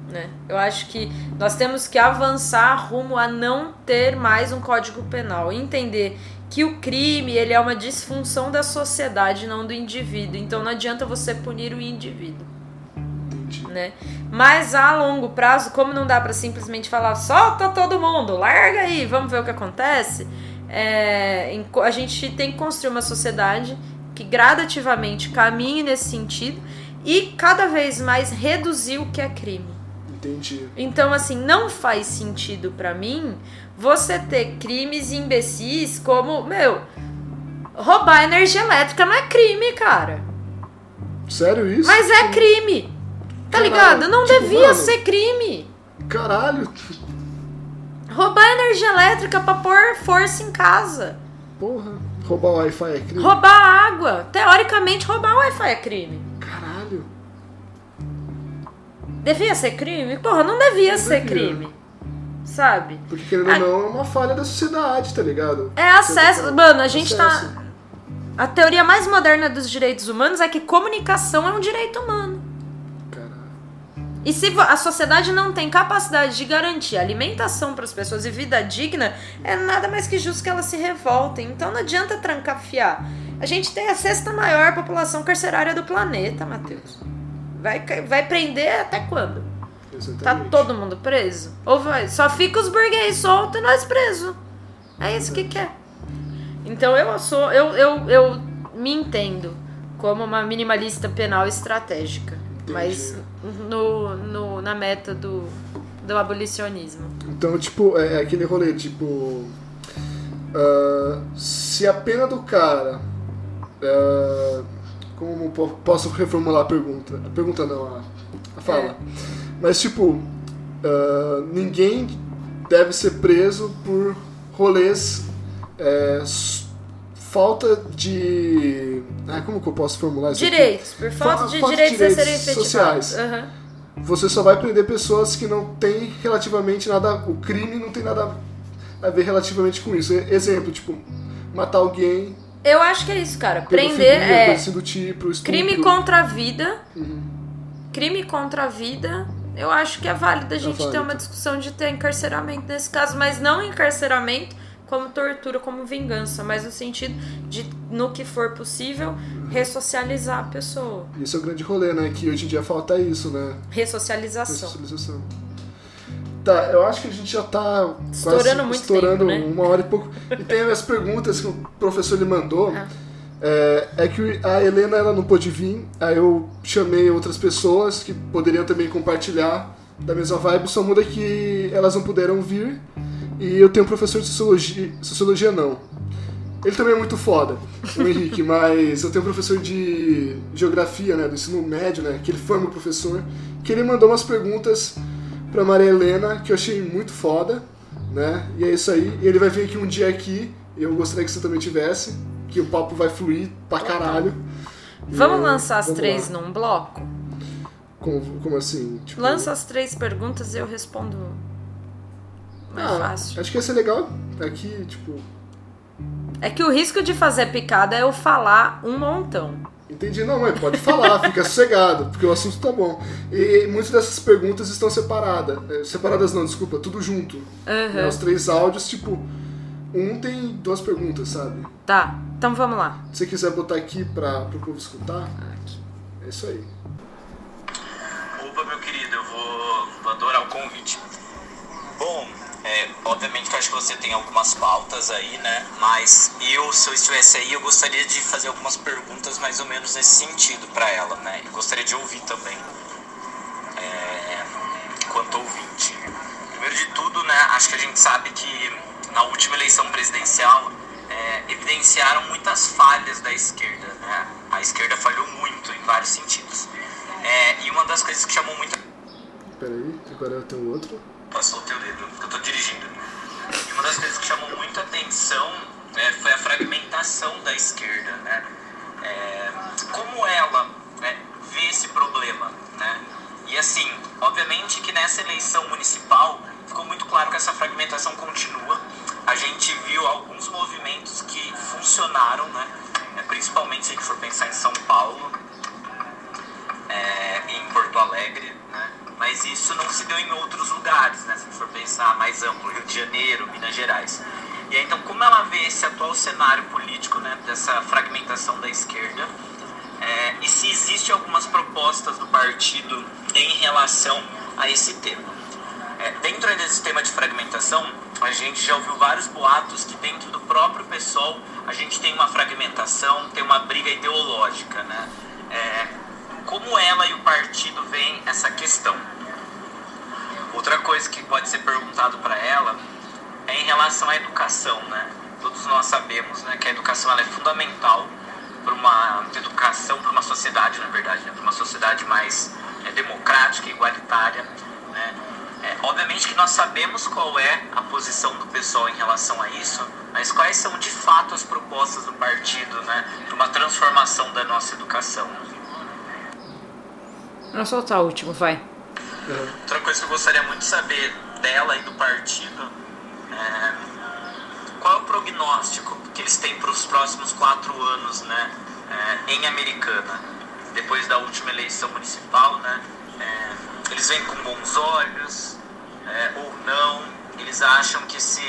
Né? Eu acho que nós temos que avançar rumo a não ter mais um código penal. Entender que o crime ele é uma disfunção da sociedade, não do indivíduo. Então não adianta você punir o indivíduo Entendi. né? Mas a longo prazo, como não dá pra simplesmente falar solta todo mundo, larga aí, vamos ver o que acontece, é, a gente tem que construir uma sociedade que gradativamente caminhe nesse sentido e cada vez mais reduzir o que é crime. Entendi. Então, assim, não faz sentido pra mim você ter crimes imbecis como, meu, roubar energia elétrica não é crime, cara. Sério isso? Mas é crime. Tá Caralho, ligado? Não tipo, devia mano. ser crime. Caralho. Roubar energia elétrica pra pôr força em casa. Porra. Roubar o Wi-Fi é crime? Roubar água. Teoricamente, roubar o Wi-Fi é crime. Devia ser crime? Porra, não devia ser devia. crime. Sabe? Porque querendo ou não, é uma falha da sociedade, tá ligado? É acesso. Mano, a gente Acesso. tá. A teoria mais moderna dos direitos humanos é que comunicação é um direito humano. E se a sociedade não tem capacidade de garantir alimentação para as pessoas e vida digna, é nada mais que justo que elas se revoltem. Então não adianta trancafiar. A gente tem a sexta maior população carcerária do planeta, Matheus. Vai, vai prender até quando? Tá Exatamente. todo mundo preso? Ou vai? Só fica os burguês soltos e nós presos. É isso que quer. Então eu sou. Eu, eu, eu me entendo como uma minimalista penal estratégica. Entendi. Mas no, no, na meta do, do abolicionismo. Então, tipo, é é aquele rolê, tipo. ah, se a pena do cara. ah, como po- posso reformular a pergunta? A pergunta não, a, a fala. É. Mas, tipo, ah, ninguém deve ser preso por rolês. é, falta de. Ah, como que eu posso formular isso? aqui? Direitos, por falta Fa- de falta de direitos, a serem direitos efetivados. sociais. Aham. Você só vai prender pessoas que não têm relativamente nada. O crime não tem nada a ver relativamente com isso. Exemplo, tipo, matar alguém, Eu acho que é isso, cara. Prender é tipo, crime contra a vida. Uhum. Crime contra a vida eu acho que é válido a gente válido. ter uma discussão de ter encarceramento nesse caso, mas não encarceramento como tortura, como vingança, mas no sentido de, no que for possível, ressocializar a pessoa. Isso é o grande rolê, né? Que hoje em dia falta isso, né? Ressocialização. Ressocialização. Tá, eu acho que a gente já tá Estourando muito estourando tempo, né? uma hora e pouco. E tem as perguntas que o professor lhe mandou. Ah. É, é que a Helena ela não pôde vir, aí eu chamei outras pessoas que poderiam também compartilhar da mesma vibe, só muda que elas não puderam vir. E eu tenho um professor de sociologia, sociologia não. Ele também é muito foda, o Henrique, mas eu tenho um professor de geografia, né, do ensino médio, né, que ele foi meu professor, que ele mandou umas perguntas pra Maria Helena que eu achei muito foda, né, e é isso aí. E ele vai vir aqui um dia aqui, e eu gostaria que você também tivesse, que o papo vai fluir pra caralho. E, Vamos lançar as vamos três lá. num bloco? Como, como assim? Tipo, Lança as três perguntas e eu respondo mais ah, fácil. Acho que ia ser legal aqui, tipo, É que o risco de fazer picada é eu falar um montão. Entendi, não, mas pode falar, fica sossegado, porque o assunto tá bom. E muitas dessas perguntas estão separadas. É, Separadas não, desculpa, tudo junto. Aham. Né, Os três áudios, tipo, um tem duas perguntas, sabe? Tá, então vamos lá. Se você quiser botar aqui para o povo escutar, é isso aí. Opa, meu querido, eu vou, vou adorar o convite. Bom, é, obviamente que eu acho que você tem algumas pautas aí, né? Mas eu, se eu estivesse aí, eu gostaria de fazer algumas perguntas mais ou menos nesse sentido para ela, né? Eu gostaria de ouvir também, é, enquanto ouvinte. Primeiro de tudo, né? Acho que a gente sabe que na última eleição presidencial é, evidenciaram muitas falhas da esquerda, né? A esquerda falhou muito em vários sentidos. É, e uma das coisas que chamou muito Peraí, agora eu tenho outro. Passou o teu dedo, porque eu tô dirigindo. E uma das coisas que chamou muita atenção né, foi a fragmentação da esquerda, né? É, como ela né, vê esse problema, né? E assim, obviamente que nessa eleição municipal ficou muito claro que essa fragmentação continua. A gente viu alguns movimentos que funcionaram, né? É, principalmente se a gente for pensar em São Paulo, é, em Porto Alegre, né? mas isso não se deu em outros pensar mais amplo, Rio de Janeiro, Minas Gerais. E aí, então, como ela vê esse atual cenário político, né, dessa fragmentação da esquerda, é, e se existem algumas propostas do partido em relação a esse tema. É, dentro desse tema de fragmentação, a gente já ouviu vários boatos que dentro do próprio PSOL a gente tem uma fragmentação, tem uma briga ideológica, né? É, como ela e o partido veem essa questão? Outra coisa que pode ser perguntado para ela é em relação à educação, né? Todos nós sabemos né, que a educação ela é fundamental para uma educação, para uma sociedade, na verdade, né, para uma sociedade mais é, democrática, igualitária, né? É, obviamente que nós sabemos qual é a posição do pessoal em relação a isso, mas quais são de fato as propostas do partido, né, para uma transformação da nossa educação? Vou soltar o último, vai. Outra coisa que eu gostaria muito de saber dela e do partido é qual é o prognóstico que eles têm para os próximos quatro anos né, é, em Americana, depois da última eleição municipal. Né, é, eles vêm com bons olhos é, ou não? Eles acham que esse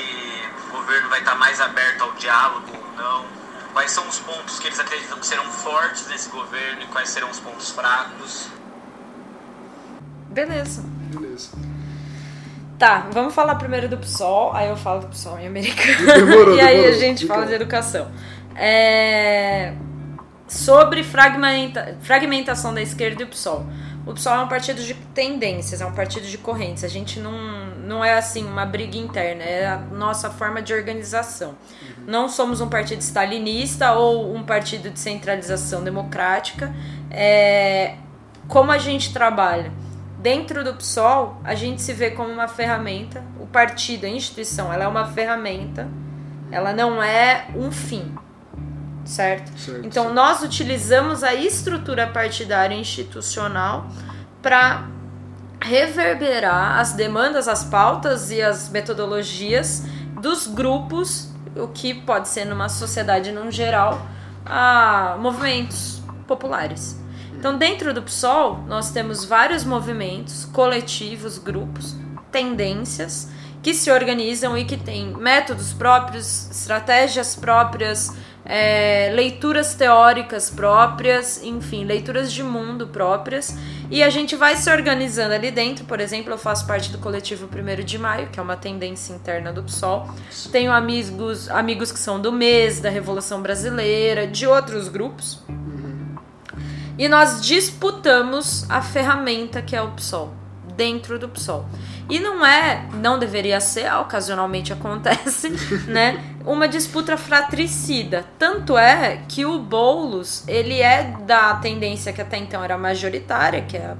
governo vai estar mais aberto ao diálogo ou não? Quais são os pontos que eles acreditam que serão fortes nesse governo e quais serão os pontos fracos? Beleza. Beleza. Tá, vamos falar primeiro do PSOL, aí eu falo do PSOL em americano. Demorou, e aí a gente fala de educação. É, Sobre fragmenta... fragmentação da esquerda e o PSOL. O PSOL é um partido de tendências, é um partido de correntes. A gente não, não é assim uma briga interna, é a nossa forma de organização. Não somos um partido stalinista ou um partido de centralização democrática. É, Como a gente trabalha? Dentro do PSOL, a gente se vê como uma ferramenta. O partido, a instituição, ela é uma ferramenta. Ela não é um fim, certo? Certo, Então, certo. nós utilizamos a estrutura partidária institucional para reverberar as demandas, as pautas e as metodologias dos grupos, o que pode ser numa sociedade num geral, a movimentos populares. Então, dentro do PSOL, nós temos vários movimentos, coletivos, grupos, tendências que se organizam e que têm métodos próprios, estratégias próprias, é, leituras teóricas próprias, enfim, leituras de mundo próprias. E a gente vai se organizando ali dentro. Por exemplo, eu faço parte do coletivo 1 de Maio, que é uma tendência interna do PSOL. Tenho amigos, amigos que são do MES, da Revolução Brasileira, de outros grupos. E nós disputamos a ferramenta que é o PSOL, dentro do PSOL. E não é, não deveria ser, ocasionalmente acontece, né? Uma disputa fratricida. Tanto é que o Boulos, ele é da tendência que até então era majoritária, que é,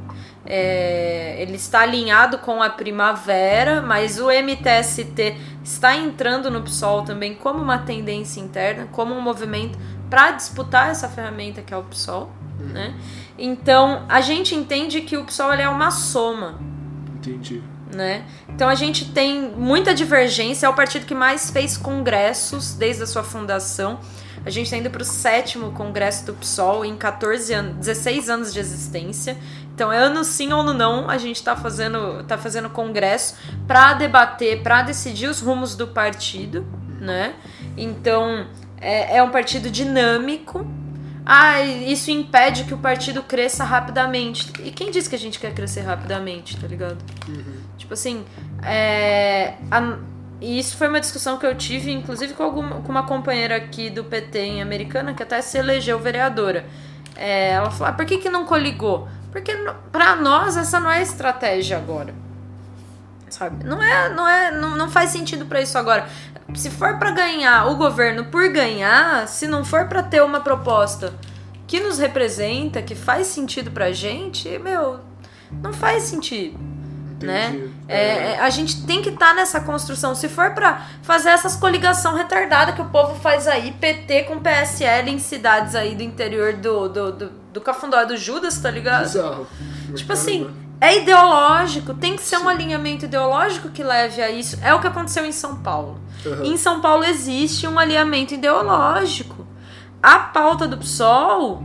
é ele está alinhado com a primavera, mas o MTST está entrando no PSOL também como uma tendência interna, como um movimento para disputar essa ferramenta que é o PSOL, né? Então, a gente entende que o PSOL é uma soma. Entendi né? Então a gente tem muita divergência, é o partido que mais fez congressos desde a sua fundação. A gente está indo para o sétimo congresso do PSOL em 14 anos, 16 anos de existência. Então, é ano sim ou ano não, a gente está fazendo, tá fazendo congresso para debater, para decidir os rumos do partido, né? Então, é, é um partido dinâmico, ah, isso impede que o partido cresça rapidamente. E quem disse que a gente quer crescer rapidamente, tá ligado? Uhum. Tipo assim, é, a, e isso foi uma discussão que eu tive, inclusive com, alguma, com uma companheira aqui do PT em Americana, que até se elegeu vereadora. É, ela falou: ah, por que, que não coligou? Porque para nós essa não é estratégia agora. Sabe? Não é, não é, não, não faz sentido para isso agora se for para ganhar o governo por ganhar, se não for para ter uma proposta que nos representa, que faz sentido pra gente, meu, não faz sentido. Né? É, é, a gente tem que estar tá nessa construção. Se for para fazer essas coligação retardada que o povo faz aí, PT com PSL em cidades aí do interior do, do, do, do Cafundó do Judas, tá ligado? Bizarro. Tipo assim, é ideológico, tem que ser Sim. um alinhamento ideológico que leve a isso. É o que aconteceu em São Paulo. Uhum. Em São Paulo existe um alinhamento ideológico. A pauta do PSOL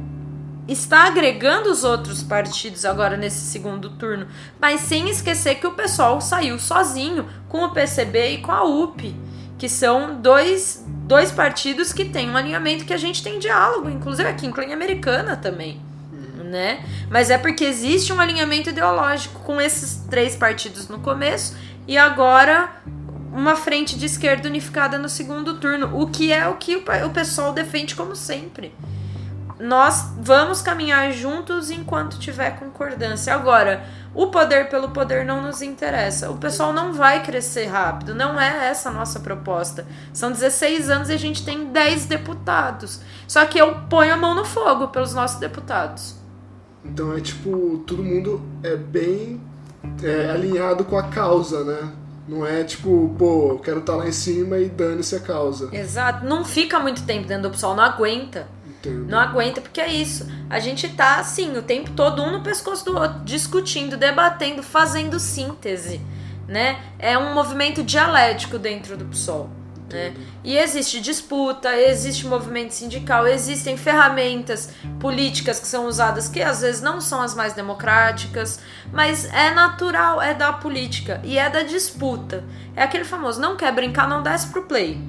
está agregando os outros partidos agora nesse segundo turno, mas sem esquecer que o PSOL saiu sozinho com o PCB e com a UP, que são dois, dois partidos que têm um alinhamento que a gente tem diálogo, inclusive aqui em Clã Americana também né? Mas é porque existe um alinhamento ideológico com esses três partidos no começo e agora uma frente de esquerda unificada no segundo turno, o que é o que o pessoal defende como sempre. Nós vamos caminhar juntos enquanto tiver concordância. Agora, o poder pelo poder não nos interessa. O pessoal não vai crescer rápido, não é essa a nossa proposta. São 16 anos e a gente tem 10 deputados. Só que eu ponho a mão no fogo pelos nossos deputados. Então é tipo, todo mundo é bem é, alinhado com a causa, né? Não é tipo, pô, eu quero estar tá lá em cima e dane-se a causa. Exato. Não fica muito tempo dentro do pessoal, não aguenta. Entendo. Não aguenta, porque é isso. A gente tá assim, o tempo todo um no pescoço do outro, discutindo, debatendo, fazendo síntese, né? É um movimento dialético dentro do PSOL. Né? E existe disputa, existe movimento sindical, existem ferramentas políticas que são usadas que às vezes não são as mais democráticas, mas é natural, é da política e é da disputa. É aquele famoso: não quer brincar, não desce pro play.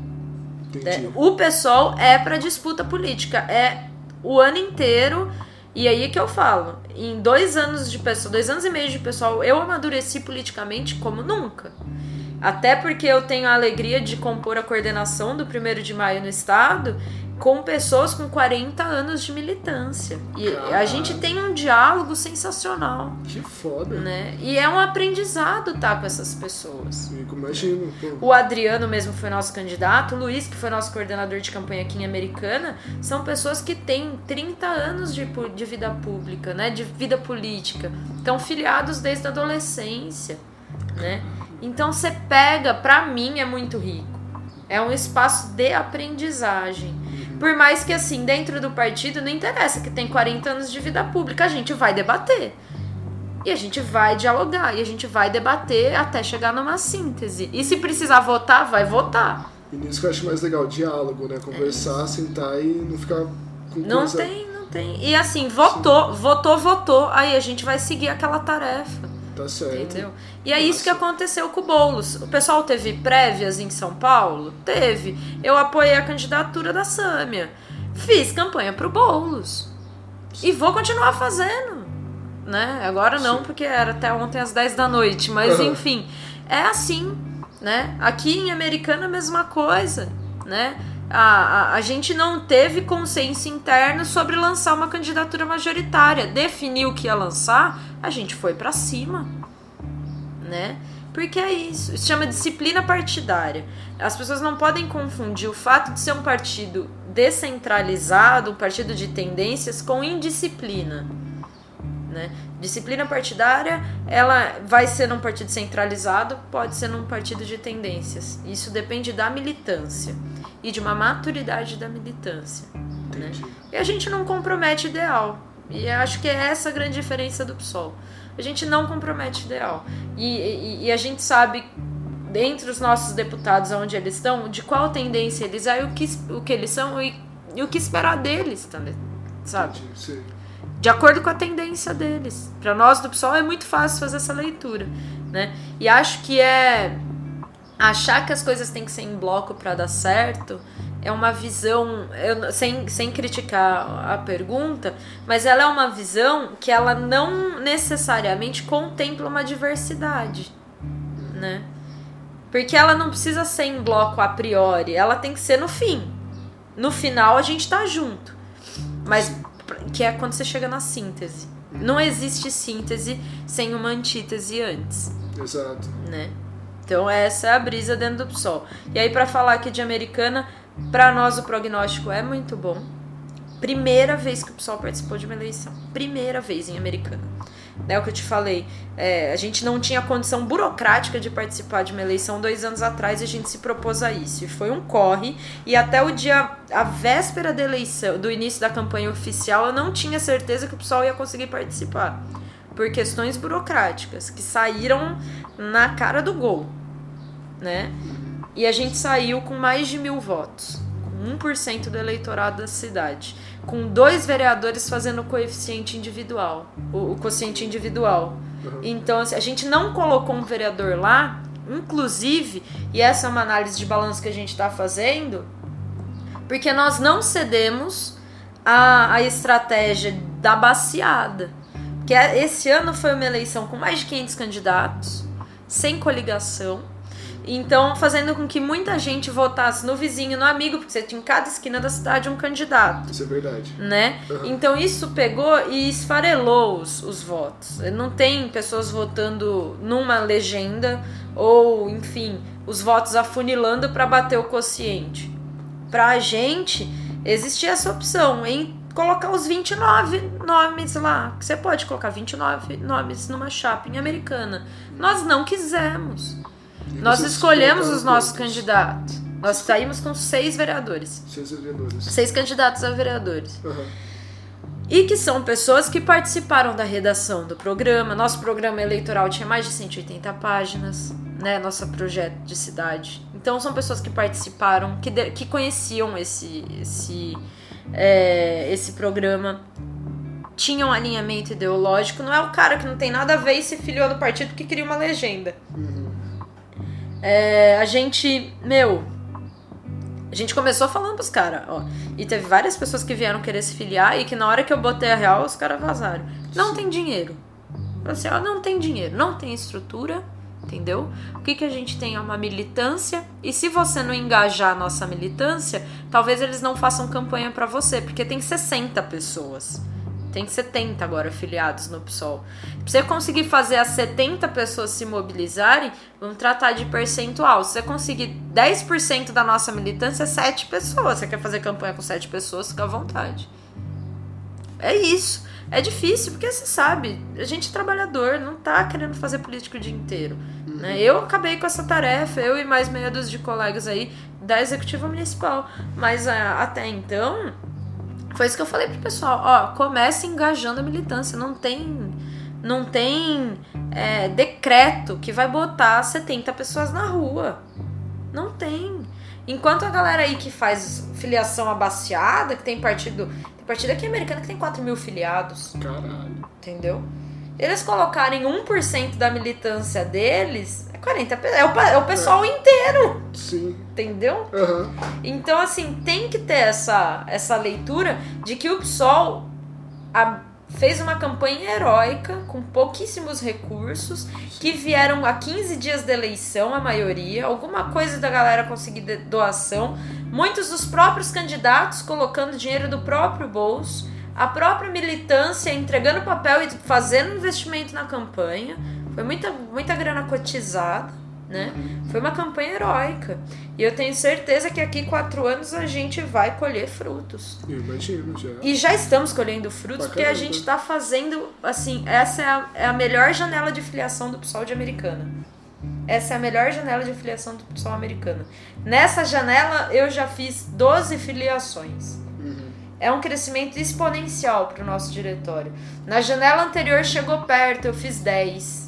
Entendi. O pessoal é para disputa política, é o ano inteiro. E aí que eu falo, em dois anos de pessoal, dois anos e meio de pessoal, eu amadureci politicamente como nunca. Até porque eu tenho a alegria de compor a coordenação do 1 de maio no estado com pessoas com 40 anos de militância. E Caralho. a gente tem um diálogo sensacional. Que foda. Né? E é um aprendizado estar tá com essas pessoas. Imagino. O Adriano mesmo foi nosso candidato, o Luiz, que foi nosso coordenador de campanha aqui em Americana, são pessoas que têm 30 anos de, de vida pública, né? de vida política. Estão filiados desde a adolescência. Né? Então você pega, para mim é muito rico. É um espaço de aprendizagem. Por mais que assim, dentro do partido não interessa que tem 40 anos de vida pública, a gente vai debater. E a gente vai dialogar, e a gente vai debater até chegar numa síntese. E se precisar votar, vai votar. E nisso que eu acho mais legal, diálogo, né? Conversar, é. sentar e não ficar com Não coisa... tem, não tem. E assim, votou, Sim. votou, votou. Aí a gente vai seguir aquela tarefa. Tá certo. Entendeu? E é isso que aconteceu com o Boulos. O pessoal teve prévias em São Paulo? Teve. Eu apoiei a candidatura da Sâmia. Fiz campanha pro Boulos. E vou continuar fazendo. Né? Agora não, Sim. porque era até ontem às 10 da noite. Mas uhum. enfim, é assim. Né? Aqui em Americana a mesma coisa. Né? A, a, a, gente não teve consenso interno sobre lançar uma candidatura majoritária. Definiu que ia lançar, a gente foi para cima, né? Porque é isso, isso chama disciplina partidária. As pessoas não podem confundir o fato de ser um partido descentralizado, um partido de tendências, com indisciplina. Né? Disciplina partidária, ela vai ser num partido centralizado, pode ser num partido de tendências. Isso depende da militância e de uma maturidade da militância. Né? E a gente não compromete ideal. E acho que é essa a grande diferença do PSOL. A gente não compromete ideal. E, e, e a gente sabe, dentre os nossos deputados, onde eles estão, de qual tendência eles são, o que, o que eles são e, e o que esperar deles também. Sabe? Sim. De acordo com a tendência deles. Para nós do PSOL é muito fácil fazer essa leitura. Né? E acho que é achar que as coisas têm que ser em bloco para dar certo é uma visão, eu, sem, sem criticar a pergunta, mas ela é uma visão que ela não necessariamente contempla uma diversidade, né? Porque ela não precisa ser em bloco a priori, ela tem que ser no fim. No final a gente tá junto. Mas que é quando você chega na síntese. Não existe síntese sem uma antítese antes. Exato. Né? Então essa é a brisa dentro do PSOL. E aí para falar aqui de americana, para nós o prognóstico é muito bom. Primeira vez que o PSOL participou de uma eleição. Primeira vez em Americana. É o que eu te falei. É, a gente não tinha condição burocrática de participar de uma eleição dois anos atrás e a gente se propôs a isso. E foi um corre. E até o dia, a véspera da eleição, do início da campanha oficial, eu não tinha certeza que o PSOL ia conseguir participar. Por questões burocráticas que saíram na cara do gol. Né? E a gente saiu com mais de mil votos, 1% do eleitorado da cidade, com dois vereadores fazendo o coeficiente individual, o, o quociente individual. Uhum. Então, assim, a gente não colocou um vereador lá, inclusive, e essa é uma análise de balanço que a gente está fazendo, porque nós não cedemos a, a estratégia da baciada. Que é, esse ano foi uma eleição com mais de 500 candidatos, sem coligação então, fazendo com que muita gente votasse no vizinho, no amigo, porque você tinha em cada esquina da cidade um candidato. Isso é verdade. Né? Uhum. Então, isso pegou e esfarelou os, os votos. Não tem pessoas votando numa legenda ou, enfim, os votos afunilando para bater o quociente. Para a gente, existia essa opção em colocar os 29 nomes lá. Você pode colocar 29 nomes numa chapa em americana. Nós não quisemos. Nós escolhemos os nossos candidatos. Nós saímos com seis vereadores. Seis vereadores. Seis candidatos a vereadores. Uhum. E que são pessoas que participaram da redação do programa. Nosso programa eleitoral tinha mais de 180 páginas, né? Nosso projeto de cidade. Então são pessoas que participaram, que, de, que conheciam esse, esse, é, esse programa tinham um alinhamento ideológico. Não é o cara que não tem nada a ver e se filiou do partido que queria uma legenda. Uhum. É, a gente, meu, a gente começou falando pros caras, ó. E teve várias pessoas que vieram querer se filiar e que na hora que eu botei a real, os caras vazaram. Não Sim. tem dinheiro. Assim, ó, não tem dinheiro, não tem estrutura, entendeu? O que, que a gente tem é uma militância. E se você não engajar a nossa militância, talvez eles não façam campanha para você, porque tem 60 pessoas. Tem 70 agora afiliados no PSOL. Pra você conseguir fazer as 70 pessoas se mobilizarem, vamos tratar de percentual. Se você conseguir 10% da nossa militância, é 7 pessoas. Você quer fazer campanha com 7 pessoas, fica à vontade. É isso. É difícil, porque você sabe, a gente é trabalhador, não tá querendo fazer político o dia inteiro. Uhum. Né? Eu acabei com essa tarefa, eu e mais meia dúzia de colegas aí da executiva municipal. Mas uh, até então, foi isso que eu falei pro pessoal, ó, comece engajando a militância, não tem não tem é, decreto que vai botar 70 pessoas na rua. Não tem. Enquanto a galera aí que faz filiação abaciada, que tem partido, tem partido aqui americano que tem 4 mil filiados. Caralho. Entendeu? Eles colocarem 1% da militância deles, 40 é o, é o pessoal é. inteiro. Sim. Entendeu? Uhum. Então, assim, tem que ter essa, essa leitura de que o PSOL a, fez uma campanha heróica com pouquíssimos recursos, que vieram a 15 dias da eleição, a maioria, alguma coisa da galera conseguir doação, muitos dos próprios candidatos colocando dinheiro do próprio bolso a própria militância entregando papel e fazendo investimento na campanha. Foi muita, muita grana cotizada, né? Foi uma campanha heróica. E eu tenho certeza que aqui quatro anos a gente vai colher frutos. Eu imagino, já. E já estamos colhendo frutos porque a gente está fazendo, assim, essa é a, é a melhor janela de filiação do pessoal de Americana. Essa é a melhor janela de filiação do pessoal americano. Nessa janela eu já fiz 12 filiações é um crescimento exponencial para o nosso diretório. Na janela anterior chegou perto, eu fiz 10.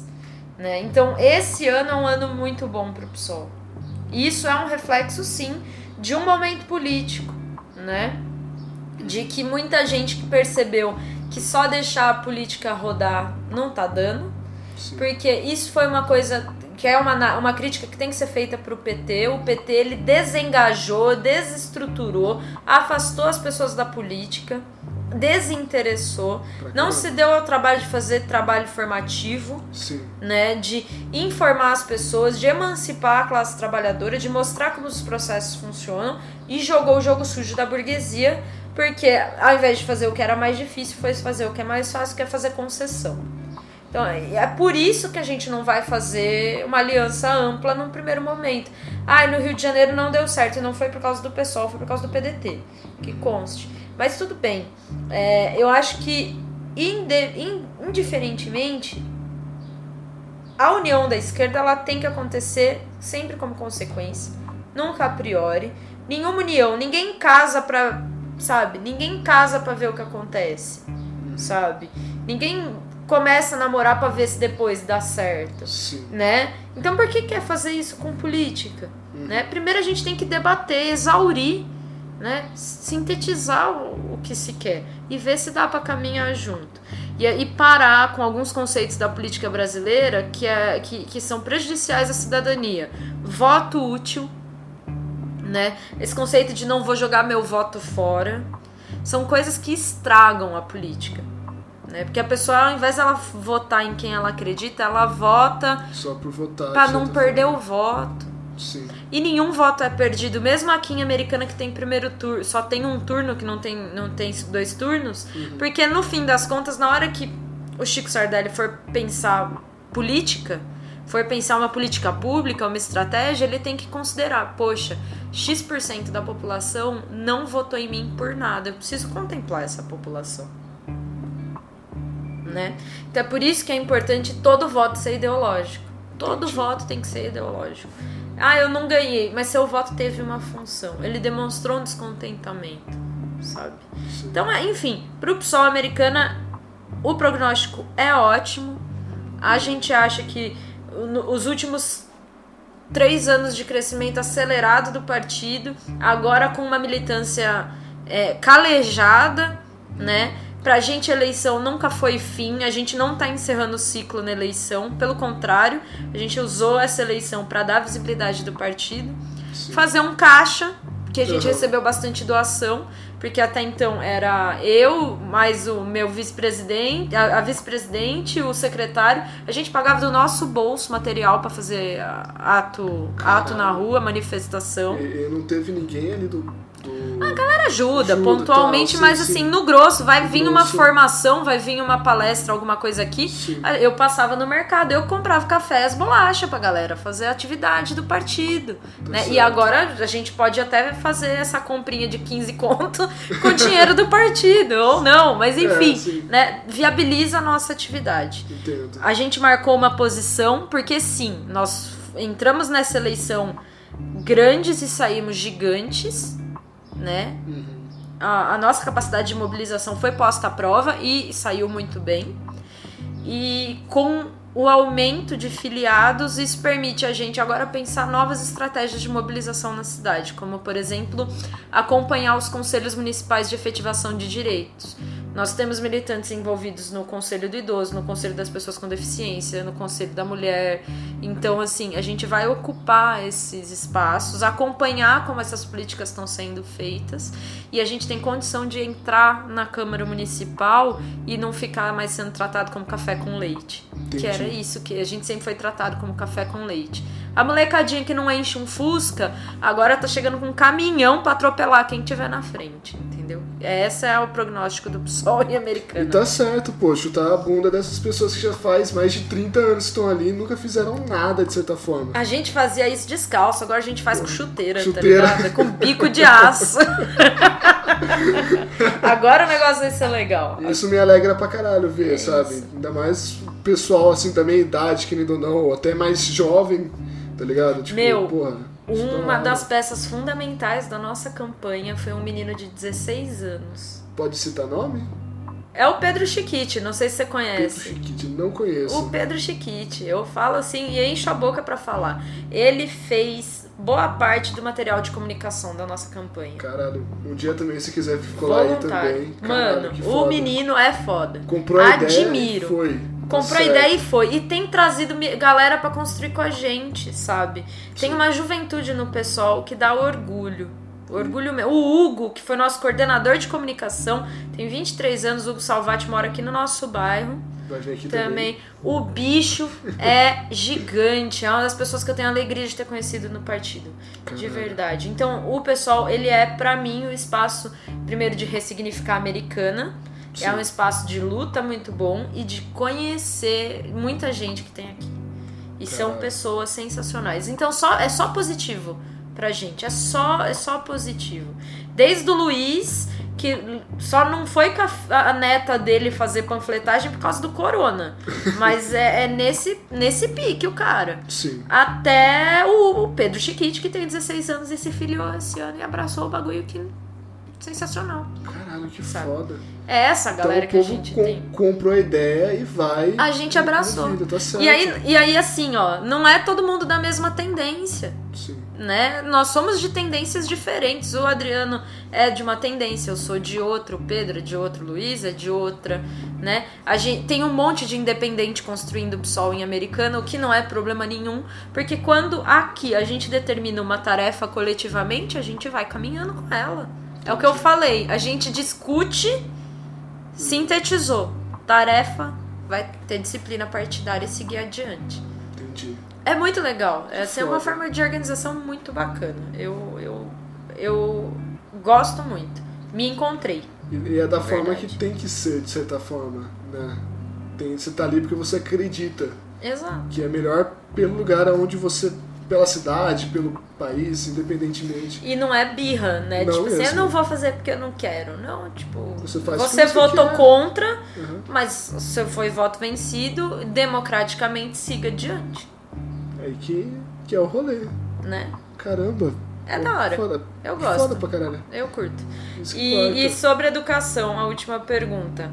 Né? Então, esse ano é um ano muito bom para o PSOL. Isso é um reflexo, sim, de um momento político, né? De que muita gente que percebeu que só deixar a política rodar não tá dando. Sim. Porque isso foi uma coisa que é uma, uma crítica que tem que ser feita para o PT. O PT ele desengajou, desestruturou, afastou as pessoas da política, desinteressou, não se deu ao trabalho de fazer trabalho formativo, Sim. né, de informar as pessoas, de emancipar a classe trabalhadora, de mostrar como os processos funcionam e jogou o jogo sujo da burguesia, porque ao invés de fazer o que era mais difícil, foi fazer o que é mais fácil, que é fazer concessão. Então, é por isso que a gente não vai fazer uma aliança ampla num primeiro momento. Ah, no Rio de Janeiro não deu certo, e não foi por causa do PSOL, foi por causa do PDT, que conste. Mas tudo bem. É, eu acho que, indiferentemente, a união da esquerda ela tem que acontecer sempre como consequência, nunca a priori. Nenhuma união, ninguém casa pra, sabe? Ninguém casa pra ver o que acontece, sabe? Ninguém começa a namorar para ver se depois dá certo, Sim. né? Então por que quer fazer isso com política, uhum. né? Primeiro a gente tem que debater, exaurir, né? Sintetizar o, que se quer e ver se dá para caminhar junto. E, e parar com alguns conceitos da política brasileira que, é, que, que são prejudiciais à cidadania. Voto útil, né? Esse conceito de não vou jogar meu voto fora. São coisas que estragam a política. Né? Porque a pessoa, ao invés de ela votar em quem ela acredita, ela vota só por votar. Pra não perder o voto. Sim. E nenhum voto é perdido, mesmo aqui em Americana que tem primeiro turno, só tem um turno que não tem, não tem dois turnos, uhum. porque no fim das contas, na hora que o Chico Sardelli for pensar política, for pensar uma política pública, uma estratégia, ele tem que considerar, poxa, X% da população não votou em mim por nada, eu preciso contemplar essa população né? Então é por isso que é importante todo voto ser ideológico. Todo Entendi. voto tem que ser ideológico. Ah, eu não ganhei, mas seu voto teve uma função. Ele demonstrou um descontentamento, sabe? Então, é, enfim, pro PSOL americana, o prognóstico é ótimo. A gente acha que os últimos três anos de crescimento acelerado do partido, agora com uma militância é, calejada, né? Pra gente, a eleição nunca foi fim, a gente não tá encerrando o ciclo na eleição, pelo contrário, a gente usou essa eleição para dar visibilidade do partido, Sim. fazer um caixa, que a gente uhum. recebeu bastante doação, porque até então era eu, mais o meu vice-presidente, a, a vice-presidente, o secretário, a gente pagava do nosso bolso material para fazer ato, ato na rua, manifestação. E, e não teve ninguém ali do do... A galera ajuda, ajuda pontualmente, tal, sim, mas sim. assim, no grosso, vai vir grosso. uma formação, vai vir uma palestra, alguma coisa aqui. Sim. Eu passava no mercado, eu comprava cafés, bolacha pra galera fazer a atividade do partido. Tá né? E agora a gente pode até fazer essa comprinha de 15 conto com dinheiro do partido, ou não, mas é, enfim, é, né? Viabiliza a nossa atividade. Entendo. A gente marcou uma posição, porque sim, nós entramos nessa eleição grandes e saímos gigantes né? Uhum. A, a, nossa capacidade de mobilização foi posta à prova e saiu muito bem. E com o aumento de filiados, isso permite a gente agora pensar novas estratégias de mobilização na cidade, como, por exemplo, acompanhar os conselhos municipais de efetivação de direitos. Nós temos militantes envolvidos no Conselho do Idoso, no Conselho das Pessoas com Deficiência, no Conselho da Mulher. Então, assim, a gente vai ocupar esses espaços, acompanhar como essas políticas estão sendo feitas e a gente tem condição de entrar na Câmara Municipal e não ficar mais sendo tratado como café com leite. Entendi. Que era isso que a gente sempre foi tratado como café com leite. A molecadinha que não enche um Fusca, agora tá chegando com um caminhão pra atropelar quem tiver na frente, entendeu? Esse é o prognóstico do PSOL e americano. E tá certo, pô, chutar a bunda dessas pessoas que já faz mais de 30 anos que estão ali e nunca fizeram nada, de certa forma. A gente fazia isso descalço, agora a gente faz com chuteira, chuteira. tá ligado? Com bico de aço. agora o negócio vai ser legal. Isso me alegra pra caralho ver, É sabe? Ainda mais pessoal assim da minha idade, querendo ou não, ou até mais jovem, tá ligado? Tipo, Meu, porra. Uma das peças fundamentais da nossa campanha foi um menino de 16 anos. Pode citar nome? É o Pedro Chiquite, não sei se você Pedro conhece. Chiquite, não conheço. O Pedro Chiquite, eu falo assim e encho a boca pra falar. Ele fez boa parte do material de comunicação da nossa campanha. Caralho, um dia também, se quiser colar aí também. Caralho, Mano, o menino é foda. Comprou a ideia Admiro. e foi. Comprou a certo. ideia e foi. E tem trazido galera pra construir com a gente, sabe? Tem uma juventude no pessoal que dá orgulho. Orgulho meu. O Hugo, que foi nosso coordenador de comunicação, tem 23 anos. O Hugo Salvati mora aqui no nosso bairro aqui também. também. O bicho é gigante. É uma das pessoas que eu tenho alegria de ter conhecido no partido. De verdade. Então, o pessoal, ele é, pra mim, o espaço, primeiro, de ressignificar a americana. Sim. É um espaço de luta muito bom e de conhecer muita gente que tem aqui. E são pessoas sensacionais. Então só é só positivo pra gente. É só é só positivo. Desde o Luiz, que só não foi com a, a neta dele fazer panfletagem por causa do corona. Mas é, é nesse, nesse pique o cara. Sim. Até o, o Pedro Chiquite, que tem 16 anos e se filiou esse ano e abraçou o bagulho que sensacional. Caralho, que Sabe? foda. É essa galera então que a gente com- tem. comprou a ideia e vai. A gente abraçou. vida, tá certo. E aí, e aí, assim, ó, não é todo mundo da mesma tendência, Sim. né? Nós somos de tendências diferentes. O Adriano é de uma tendência, eu sou de outra, o Pedro é de outra, o Luiz é de outra, né? A gente tem um monte de independente construindo o PSOL em Americana, o que não é problema nenhum, porque quando aqui a gente determina uma tarefa coletivamente, a gente vai caminhando com ela. É o que eu falei, a gente discute, sintetizou. Tarefa, vai ter disciplina partidária e seguir adiante. Entendi. É muito legal. Essa é uma forma de organização muito bacana. Eu, eu, eu gosto muito. Me encontrei. E, é da forma Verdade. que tem que ser, de certa forma, né? Tem, você tá ali porque você acredita Exato. que é melhor pelo lugar onde você, pela cidade, pelo país, independentemente. E não é birra, né? Não tipo assim, eu mesmo. não vou fazer porque eu não quero. Não, tipo, Você faz você você votou quer. contra, Uhum. mas se foi voto vencido, democraticamente siga adiante, Aí que, que é o rolê. né? Caramba. É da hora. Foda. Eu Foda gosto. pra caralho. Eu curto. E, e sobre educação, a última pergunta.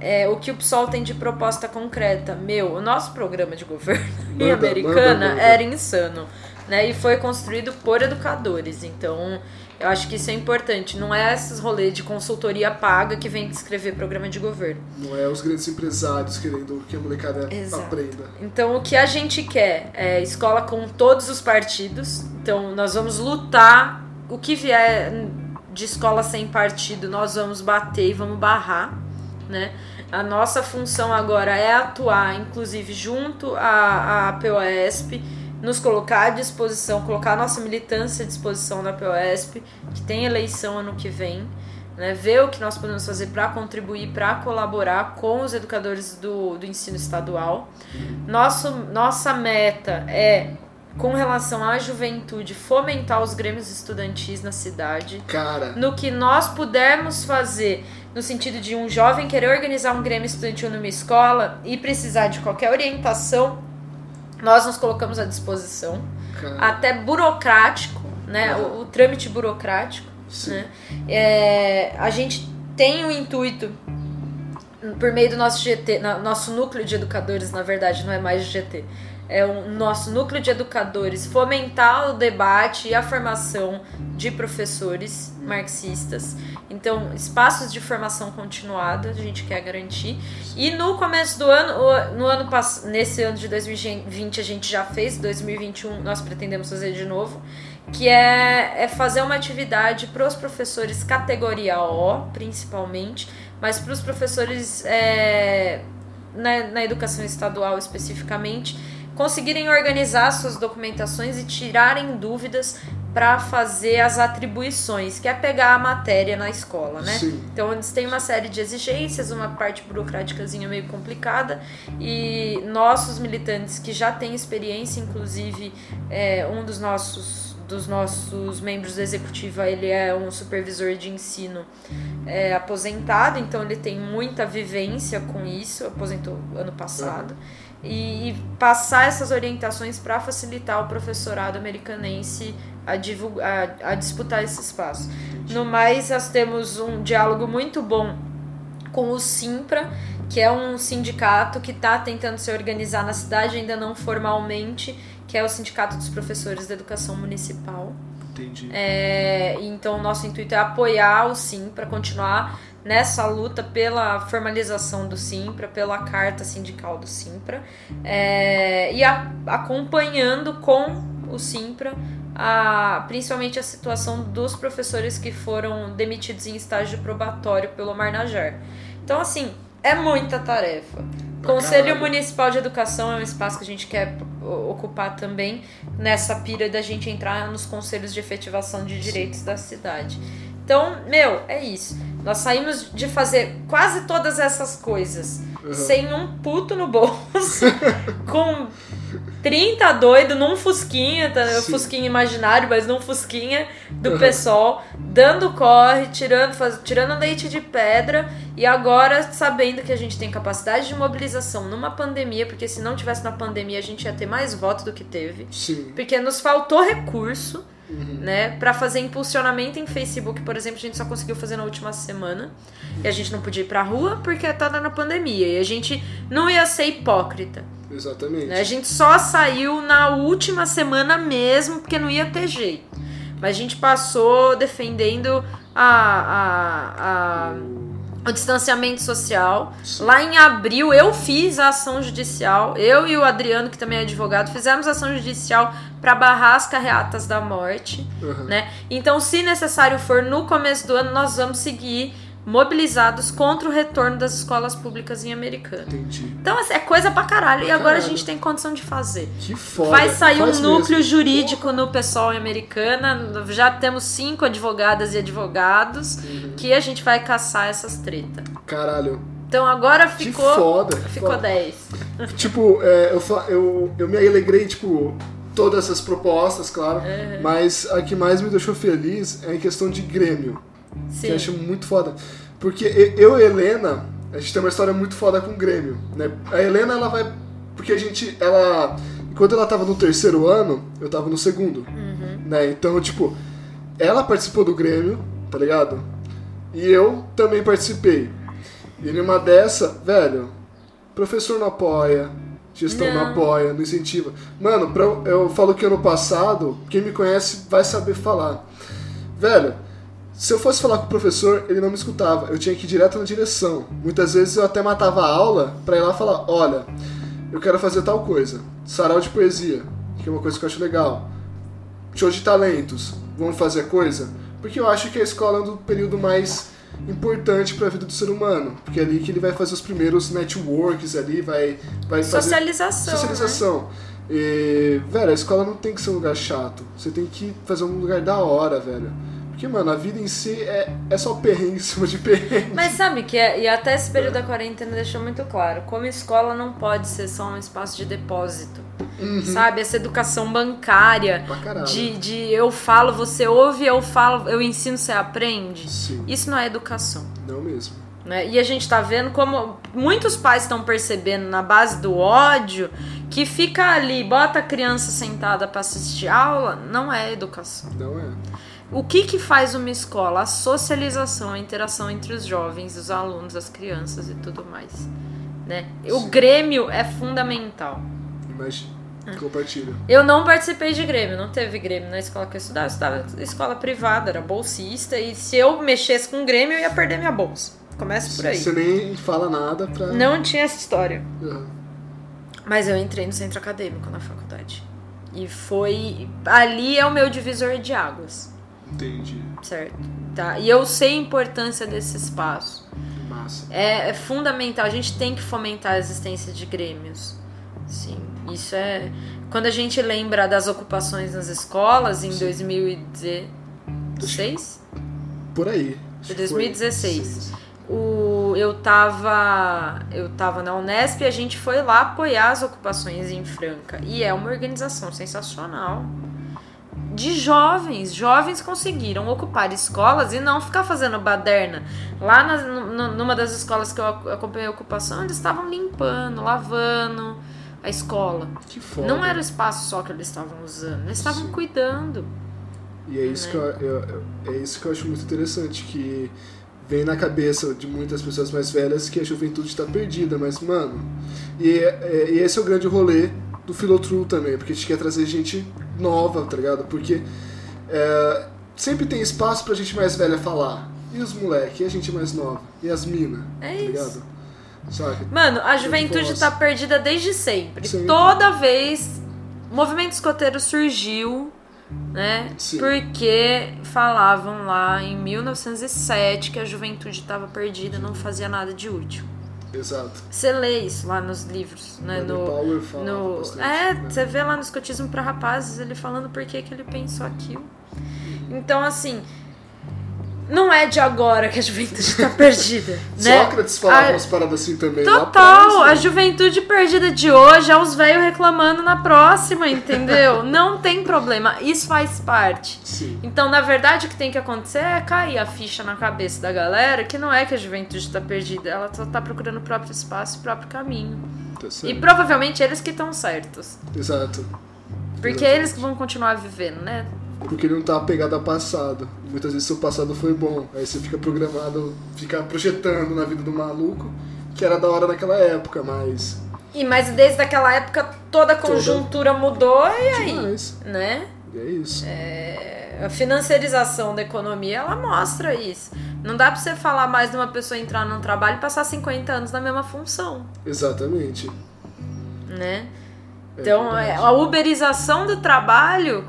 É, o que o PSOL tem de proposta concreta? Meu, o nosso programa de governo em Americana manda, manda. era insano. Né? E foi construído por educadores. Então, eu acho que isso é importante. Não é esses rolês de consultoria paga que vem escrever programa de governo. Não é os grandes empresários querendo que a molecada Exato. aprenda. Então, o que a gente quer é escola com todos os partidos. Então, nós vamos lutar. O que vier de escola sem partido, nós vamos bater e vamos barrar, né? A nossa função agora é atuar, inclusive, junto à, à POSP, nos colocar à disposição, colocar a nossa militância à disposição da POSP, que tem eleição ano que vem, né? ver o que nós podemos fazer para contribuir, para colaborar com os educadores do, do ensino estadual. Nosso, nossa meta é, com relação à juventude, fomentar os grêmios estudantis na cidade. Cara, No que nós pudermos fazer, no sentido de um jovem querer organizar um grêmio estudantil numa escola e precisar de qualquer orientação, nós nos colocamos à disposição. cara. Até burocrático, né? O, o trâmite burocrático Sim. né? É, a gente tem o intuito por meio do nosso GT, nosso núcleo de educadores, na verdade, não é mais GT, é o nosso núcleo de educadores fomentar o debate e a formação de professores marxistas. Então, espaços de formação continuada a gente quer garantir. E no começo do ano, no ano nesse ano de 2020 a gente já fez, 2021 nós pretendemos fazer de novo, que é, é fazer uma atividade para os professores categoria O, principalmente, mas para os professores é, na, na educação estadual especificamente, conseguirem organizar suas documentações e tirarem dúvidas para fazer as atribuições, que é pegar a matéria na escola, né? Sim. Então eles têm uma série de exigências, uma parte burocráticazinha meio complicada e nossos militantes que já têm experiência, inclusive é, um dos nossos dos nossos membros do executivo, ele é um supervisor de ensino é, aposentado, então ele tem muita vivência com isso, aposentou ano passado. Uhum. E, e, passar essas orientações para facilitar o professorado americanense a, divulgar, a, a disputar esse espaço. No mais, nós temos um diálogo muito bom com o Simpra, que é um sindicato que está tentando se organizar na cidade, ainda não formalmente, que é o Sindicato dos Professores da Educação Municipal. Entendi. É, então, o nosso intuito é apoiar o SIM para continuar nessa luta pela formalização do Simpra, pela carta sindical do Simpra, é, e a, acompanhando com o Simpra a, principalmente a situação dos professores que foram demitidos em estágio probatório pelo Marnajar. Então, assim, é muita tarefa. Conselho Municipal de Educação é um espaço que a gente quer ocupar também nessa pira da gente entrar nos conselhos de efetivação de direitos da cidade. Então, meu, é isso. Nós saímos de fazer quase todas essas coisas uhum. sem um puto no bolso, com 30 doido num fusquinha, tá? fusquinha imaginário, mas num fusquinha do uhum. pessoal, dando corre, tirando, faz, tirando leite de pedra e agora sabendo que a gente tem capacidade de mobilização numa pandemia, porque se não tivesse na pandemia a gente ia ter mais voto do que teve. Sim. Porque nos faltou recurso. Uhum. Né? Para fazer impulsionamento em Facebook, por exemplo, a gente só conseguiu fazer na última semana. E a gente não podia ir pra rua porque tá na pandemia. E a gente não ia ser hipócrita. Exatamente. Né? A gente só saiu na última semana mesmo, porque não ia ter jeito. Mas a gente passou defendendo a, a, a o distanciamento social. Sim. Lá em abril eu fiz a ação judicial. Eu e o Adriano, que também é advogado, fizemos ação judicial para barrar as carreatas da morte, uhum. né? Então, se necessário for no começo do ano, nós vamos seguir mobilizados contra o retorno das escolas públicas em Americana. Entendi. Então assim, é coisa pra caralho. Pra e agora caralho. a gente tem condição de fazer. Que foda. Vai sair Faz um núcleo mesmo. jurídico no pessoal em Americana. Já temos cinco advogadas e advogados uhum. que a gente vai caçar essas tretas. Caralho. Então agora ficou. Que foda. Ficou foda. 10. tipo, é, eu, eu, eu me alegrei, tipo, todas essas propostas, claro. Uhum. Mas a que mais me deixou feliz é em questão de Grêmio. Sim. Que eu acho muito foda. Porque eu e a Helena, a gente tem uma história muito foda com o Grêmio. Né? A Helena, ela vai. Porque a gente. Ela. Quando ela tava no terceiro ano, eu tava no segundo. Uhum. Né? Então, tipo, ela participou do Grêmio, tá ligado? E eu também participei. E numa dessa, velho, professor não apoia, gestão não, não apoia, não incentiva. Mano, pra, eu falo que ano passado, quem me conhece vai saber falar. Velho, se eu fosse falar com o professor, ele não me escutava. Eu tinha que ir direto na direção. Muitas vezes eu até matava a aula para ir lá falar: olha, eu quero fazer tal coisa. Sarau de poesia, que é uma coisa que eu acho legal. Show de talentos, vamos fazer coisa? Porque eu acho que a escola é um período mais importante para a vida do ser humano, porque é ali que ele vai fazer os primeiros networks ali, vai vai socialização, fazer socialização. Né? E, velho, a escola não tem que ser um lugar chato. Você tem que fazer um lugar da hora, velho. Porque, mano, a vida em si é, é só perrengue em cima de perrengue. Mas sabe que, é, e até esse período é. da quarentena deixou muito claro, como escola não pode ser só um espaço de depósito. Uhum. Sabe? Essa educação bancária de, de eu falo, você ouve, eu falo, eu ensino, você aprende. Sim. Isso não é educação. Não mesmo. Né? E a gente tá vendo como muitos pais estão percebendo na base do ódio que fica ali, bota a criança sentada para assistir aula, não é educação. Não é. O que que faz uma escola? A socialização, a interação entre os jovens, os alunos, as crianças e tudo mais. Né? O. Grêmio é fundamental. Mas É. compartilha. Eu não participei de Grêmio, não teve Grêmio na escola que eu estudava. Eu estudava escola privada, era bolsista. E se eu mexesse com Grêmio, eu ia perder minha bolsa. Começa por aí. Você nem fala nada pra. Não tinha essa história. Ah, Mas eu entrei no centro acadêmico na faculdade. E foi. Ali é o meu divisor de águas, entendi. certo? Tá? E eu sei a importância desse espaço. Massa. É, é fundamental. A gente tem que fomentar a existência de grêmios. Sim, isso é. Quando a gente lembra das ocupações nas escolas em Sim. 2016, Por aí. Que 2016. Sim. o, eu tava. Eu tava na Unesp e a gente foi lá apoiar as ocupações em Franca. E é uma organização sensacional. De jovens, jovens conseguiram ocupar escolas e não ficar fazendo baderna. Lá na- nu- numa das escolas que eu ac- acompanhei a ocupação, eles estavam limpando, lavando a escola. Que foda. Não era o espaço só que eles estavam usando, eles estavam Sim. cuidando. E é isso, né? que eu, eu- eu- é isso que eu acho muito interessante, que vem na cabeça de muitas pessoas mais velhas que a juventude está perdida, mas, mano, e, é- e esse é o grande rolê do Filotrue também, porque a gente quer trazer gente nova, tá ligado? Porque é, sempre tem espaço pra gente mais velha falar. E os moleque, e a gente mais nova? E as mina, É tá isso. ligado? Saca? Mano, a juventude tá perdida desde sempre. Sempre. Toda vez o movimento escoteiro surgiu, né? Sim. Porque falavam lá em 1907 que a juventude estava perdida, não fazia nada de útil. Exato. Você lê isso lá nos livros, né? No, Powell falava no, bastante, é, né? você vê lá no escotismo para rapazes ele falando por que, que ele pensou aquilo. Então, assim, não é de agora que a juventude tá perdida, né? Sócrates falava A- umas paradas assim também. Total, a juventude perdida de hoje é os velhos reclamando na próxima, entendeu? Não tem problema, isso faz parte. Sim, Então, na verdade, o que tem que acontecer é cair a ficha na cabeça da galera que não é que a juventude tá perdida, ela só tá procurando o próprio espaço o próprio caminho. tá E provavelmente eles que estão certos. Exato. Porque eles que vão continuar vivendo, né? Porque ele não tá apegado ao passado. Muitas vezes seu passado foi bom. Aí você fica programado, fica projetando na vida do maluco, que era da hora naquela época, mas. E mas desde aquela época toda a conjuntura mudou e aí, Demais. né? E é isso. É, a financiarização da economia, ela mostra isso. Não dá pra você falar mais de uma pessoa entrar num trabalho e passar 50 anos na mesma função, Exatamente. né? É Então, é, verdade. a uberização do trabalho,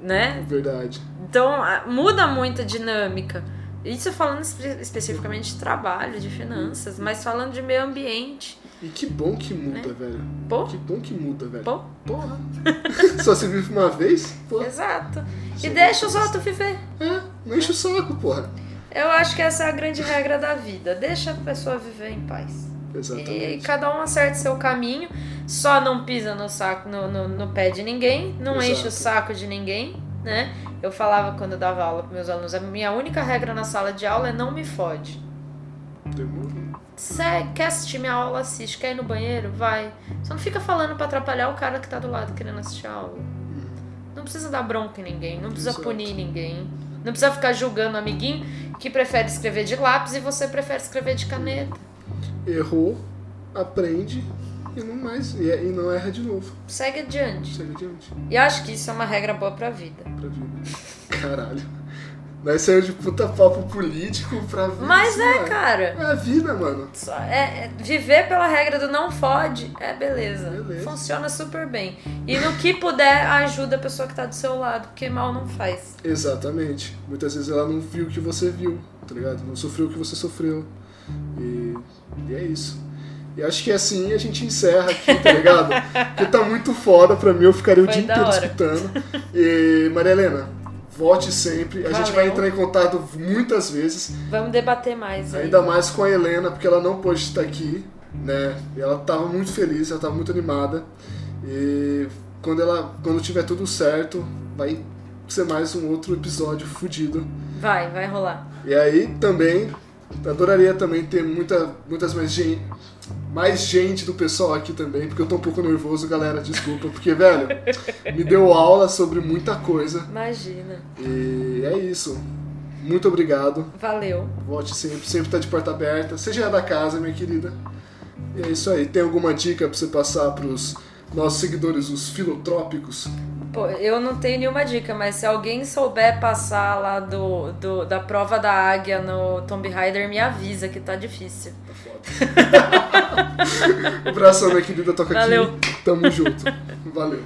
né? Verdade. Então, muda muito a dinâmica. Isso falando espe- especificamente de trabalho, de finanças, mas falando de meio ambiente. E que bom que muda, velho. Pô, Que bom que muda, velho. pô, Porra. Só se vive uma vez? Pô. exato. E Sim. deixa os outros viver. É, não enche o saco, porra. Eu acho que essa é a grande regra da vida. Deixa a pessoa viver em paz. E Exatamente. cada um acerta seu caminho, só não pisa no saco, no, no, no pé de ninguém, não Exato. enche o saco de ninguém, né? Eu falava quando eu dava aula para meus alunos, a minha única regra na sala de aula é não me fode. Demorou. Cê quer assistir minha aula, assiste. Quer ir no banheiro? Vai. Só não fica falando pra atrapalhar o cara que tá do lado querendo assistir a aula. Não precisa dar bronca em ninguém, não precisa Exato. punir ninguém. Não precisa ficar julgando o amiguinho que prefere escrever de lápis e você prefere escrever de caneta. Errou, aprende e não mais. E, e não erra de novo. Segue adiante. Segue adiante. E acho que isso é uma regra boa pra vida. Pra vida. Caralho. Nós saímos de puta papo político pra vida. Mas é, mano. cara. É a vida, mano. É, é- viver pela regra do não fode é beleza. Beleza. Funciona super bem. E no que puder, ajuda a pessoa que tá do seu lado, porque mal não faz. Exatamente. Muitas vezes ela não viu o que você viu, tá ligado? Não sofreu o que você sofreu. E, e é isso. E acho que assim a gente encerra aqui, tá ligado? Porque tá muito foda pra mim, eu ficaria o Foi dia da inteiro hora. escutando. E, Maria Helena, volte sempre. A gente vai Valeu. entrar em contato muitas vezes. Vamos debater mais aí. Ainda mais com a Helena, porque ela não pôde estar aqui, né? E ela tava muito feliz, ela tava muito animada. E quando ela quando tiver tudo certo, vai ser mais um outro episódio fudido. Vai, vai rolar. E aí também adoraria também ter muita, muitas mais gente, mais gente do pessoal aqui também, porque eu tô um pouco nervoso, galera, desculpa, porque, velho, me deu aula sobre muita coisa. Imagina. E é isso. Muito obrigado. Valeu. Volte sempre, sempre tá de porta aberta. Seja é da casa, minha querida. E é isso aí. Tem alguma dica pra você passar pros nossos seguidores, os filotrópicos? Pô, eu não tenho nenhuma dica, mas se alguém souber passar lá do, do da prova da águia no Tomb Raider, me avisa que tá difícil. Tá foda. Abração, minha querida. Toca Valeu. aqui. Tamo junto. Valeu.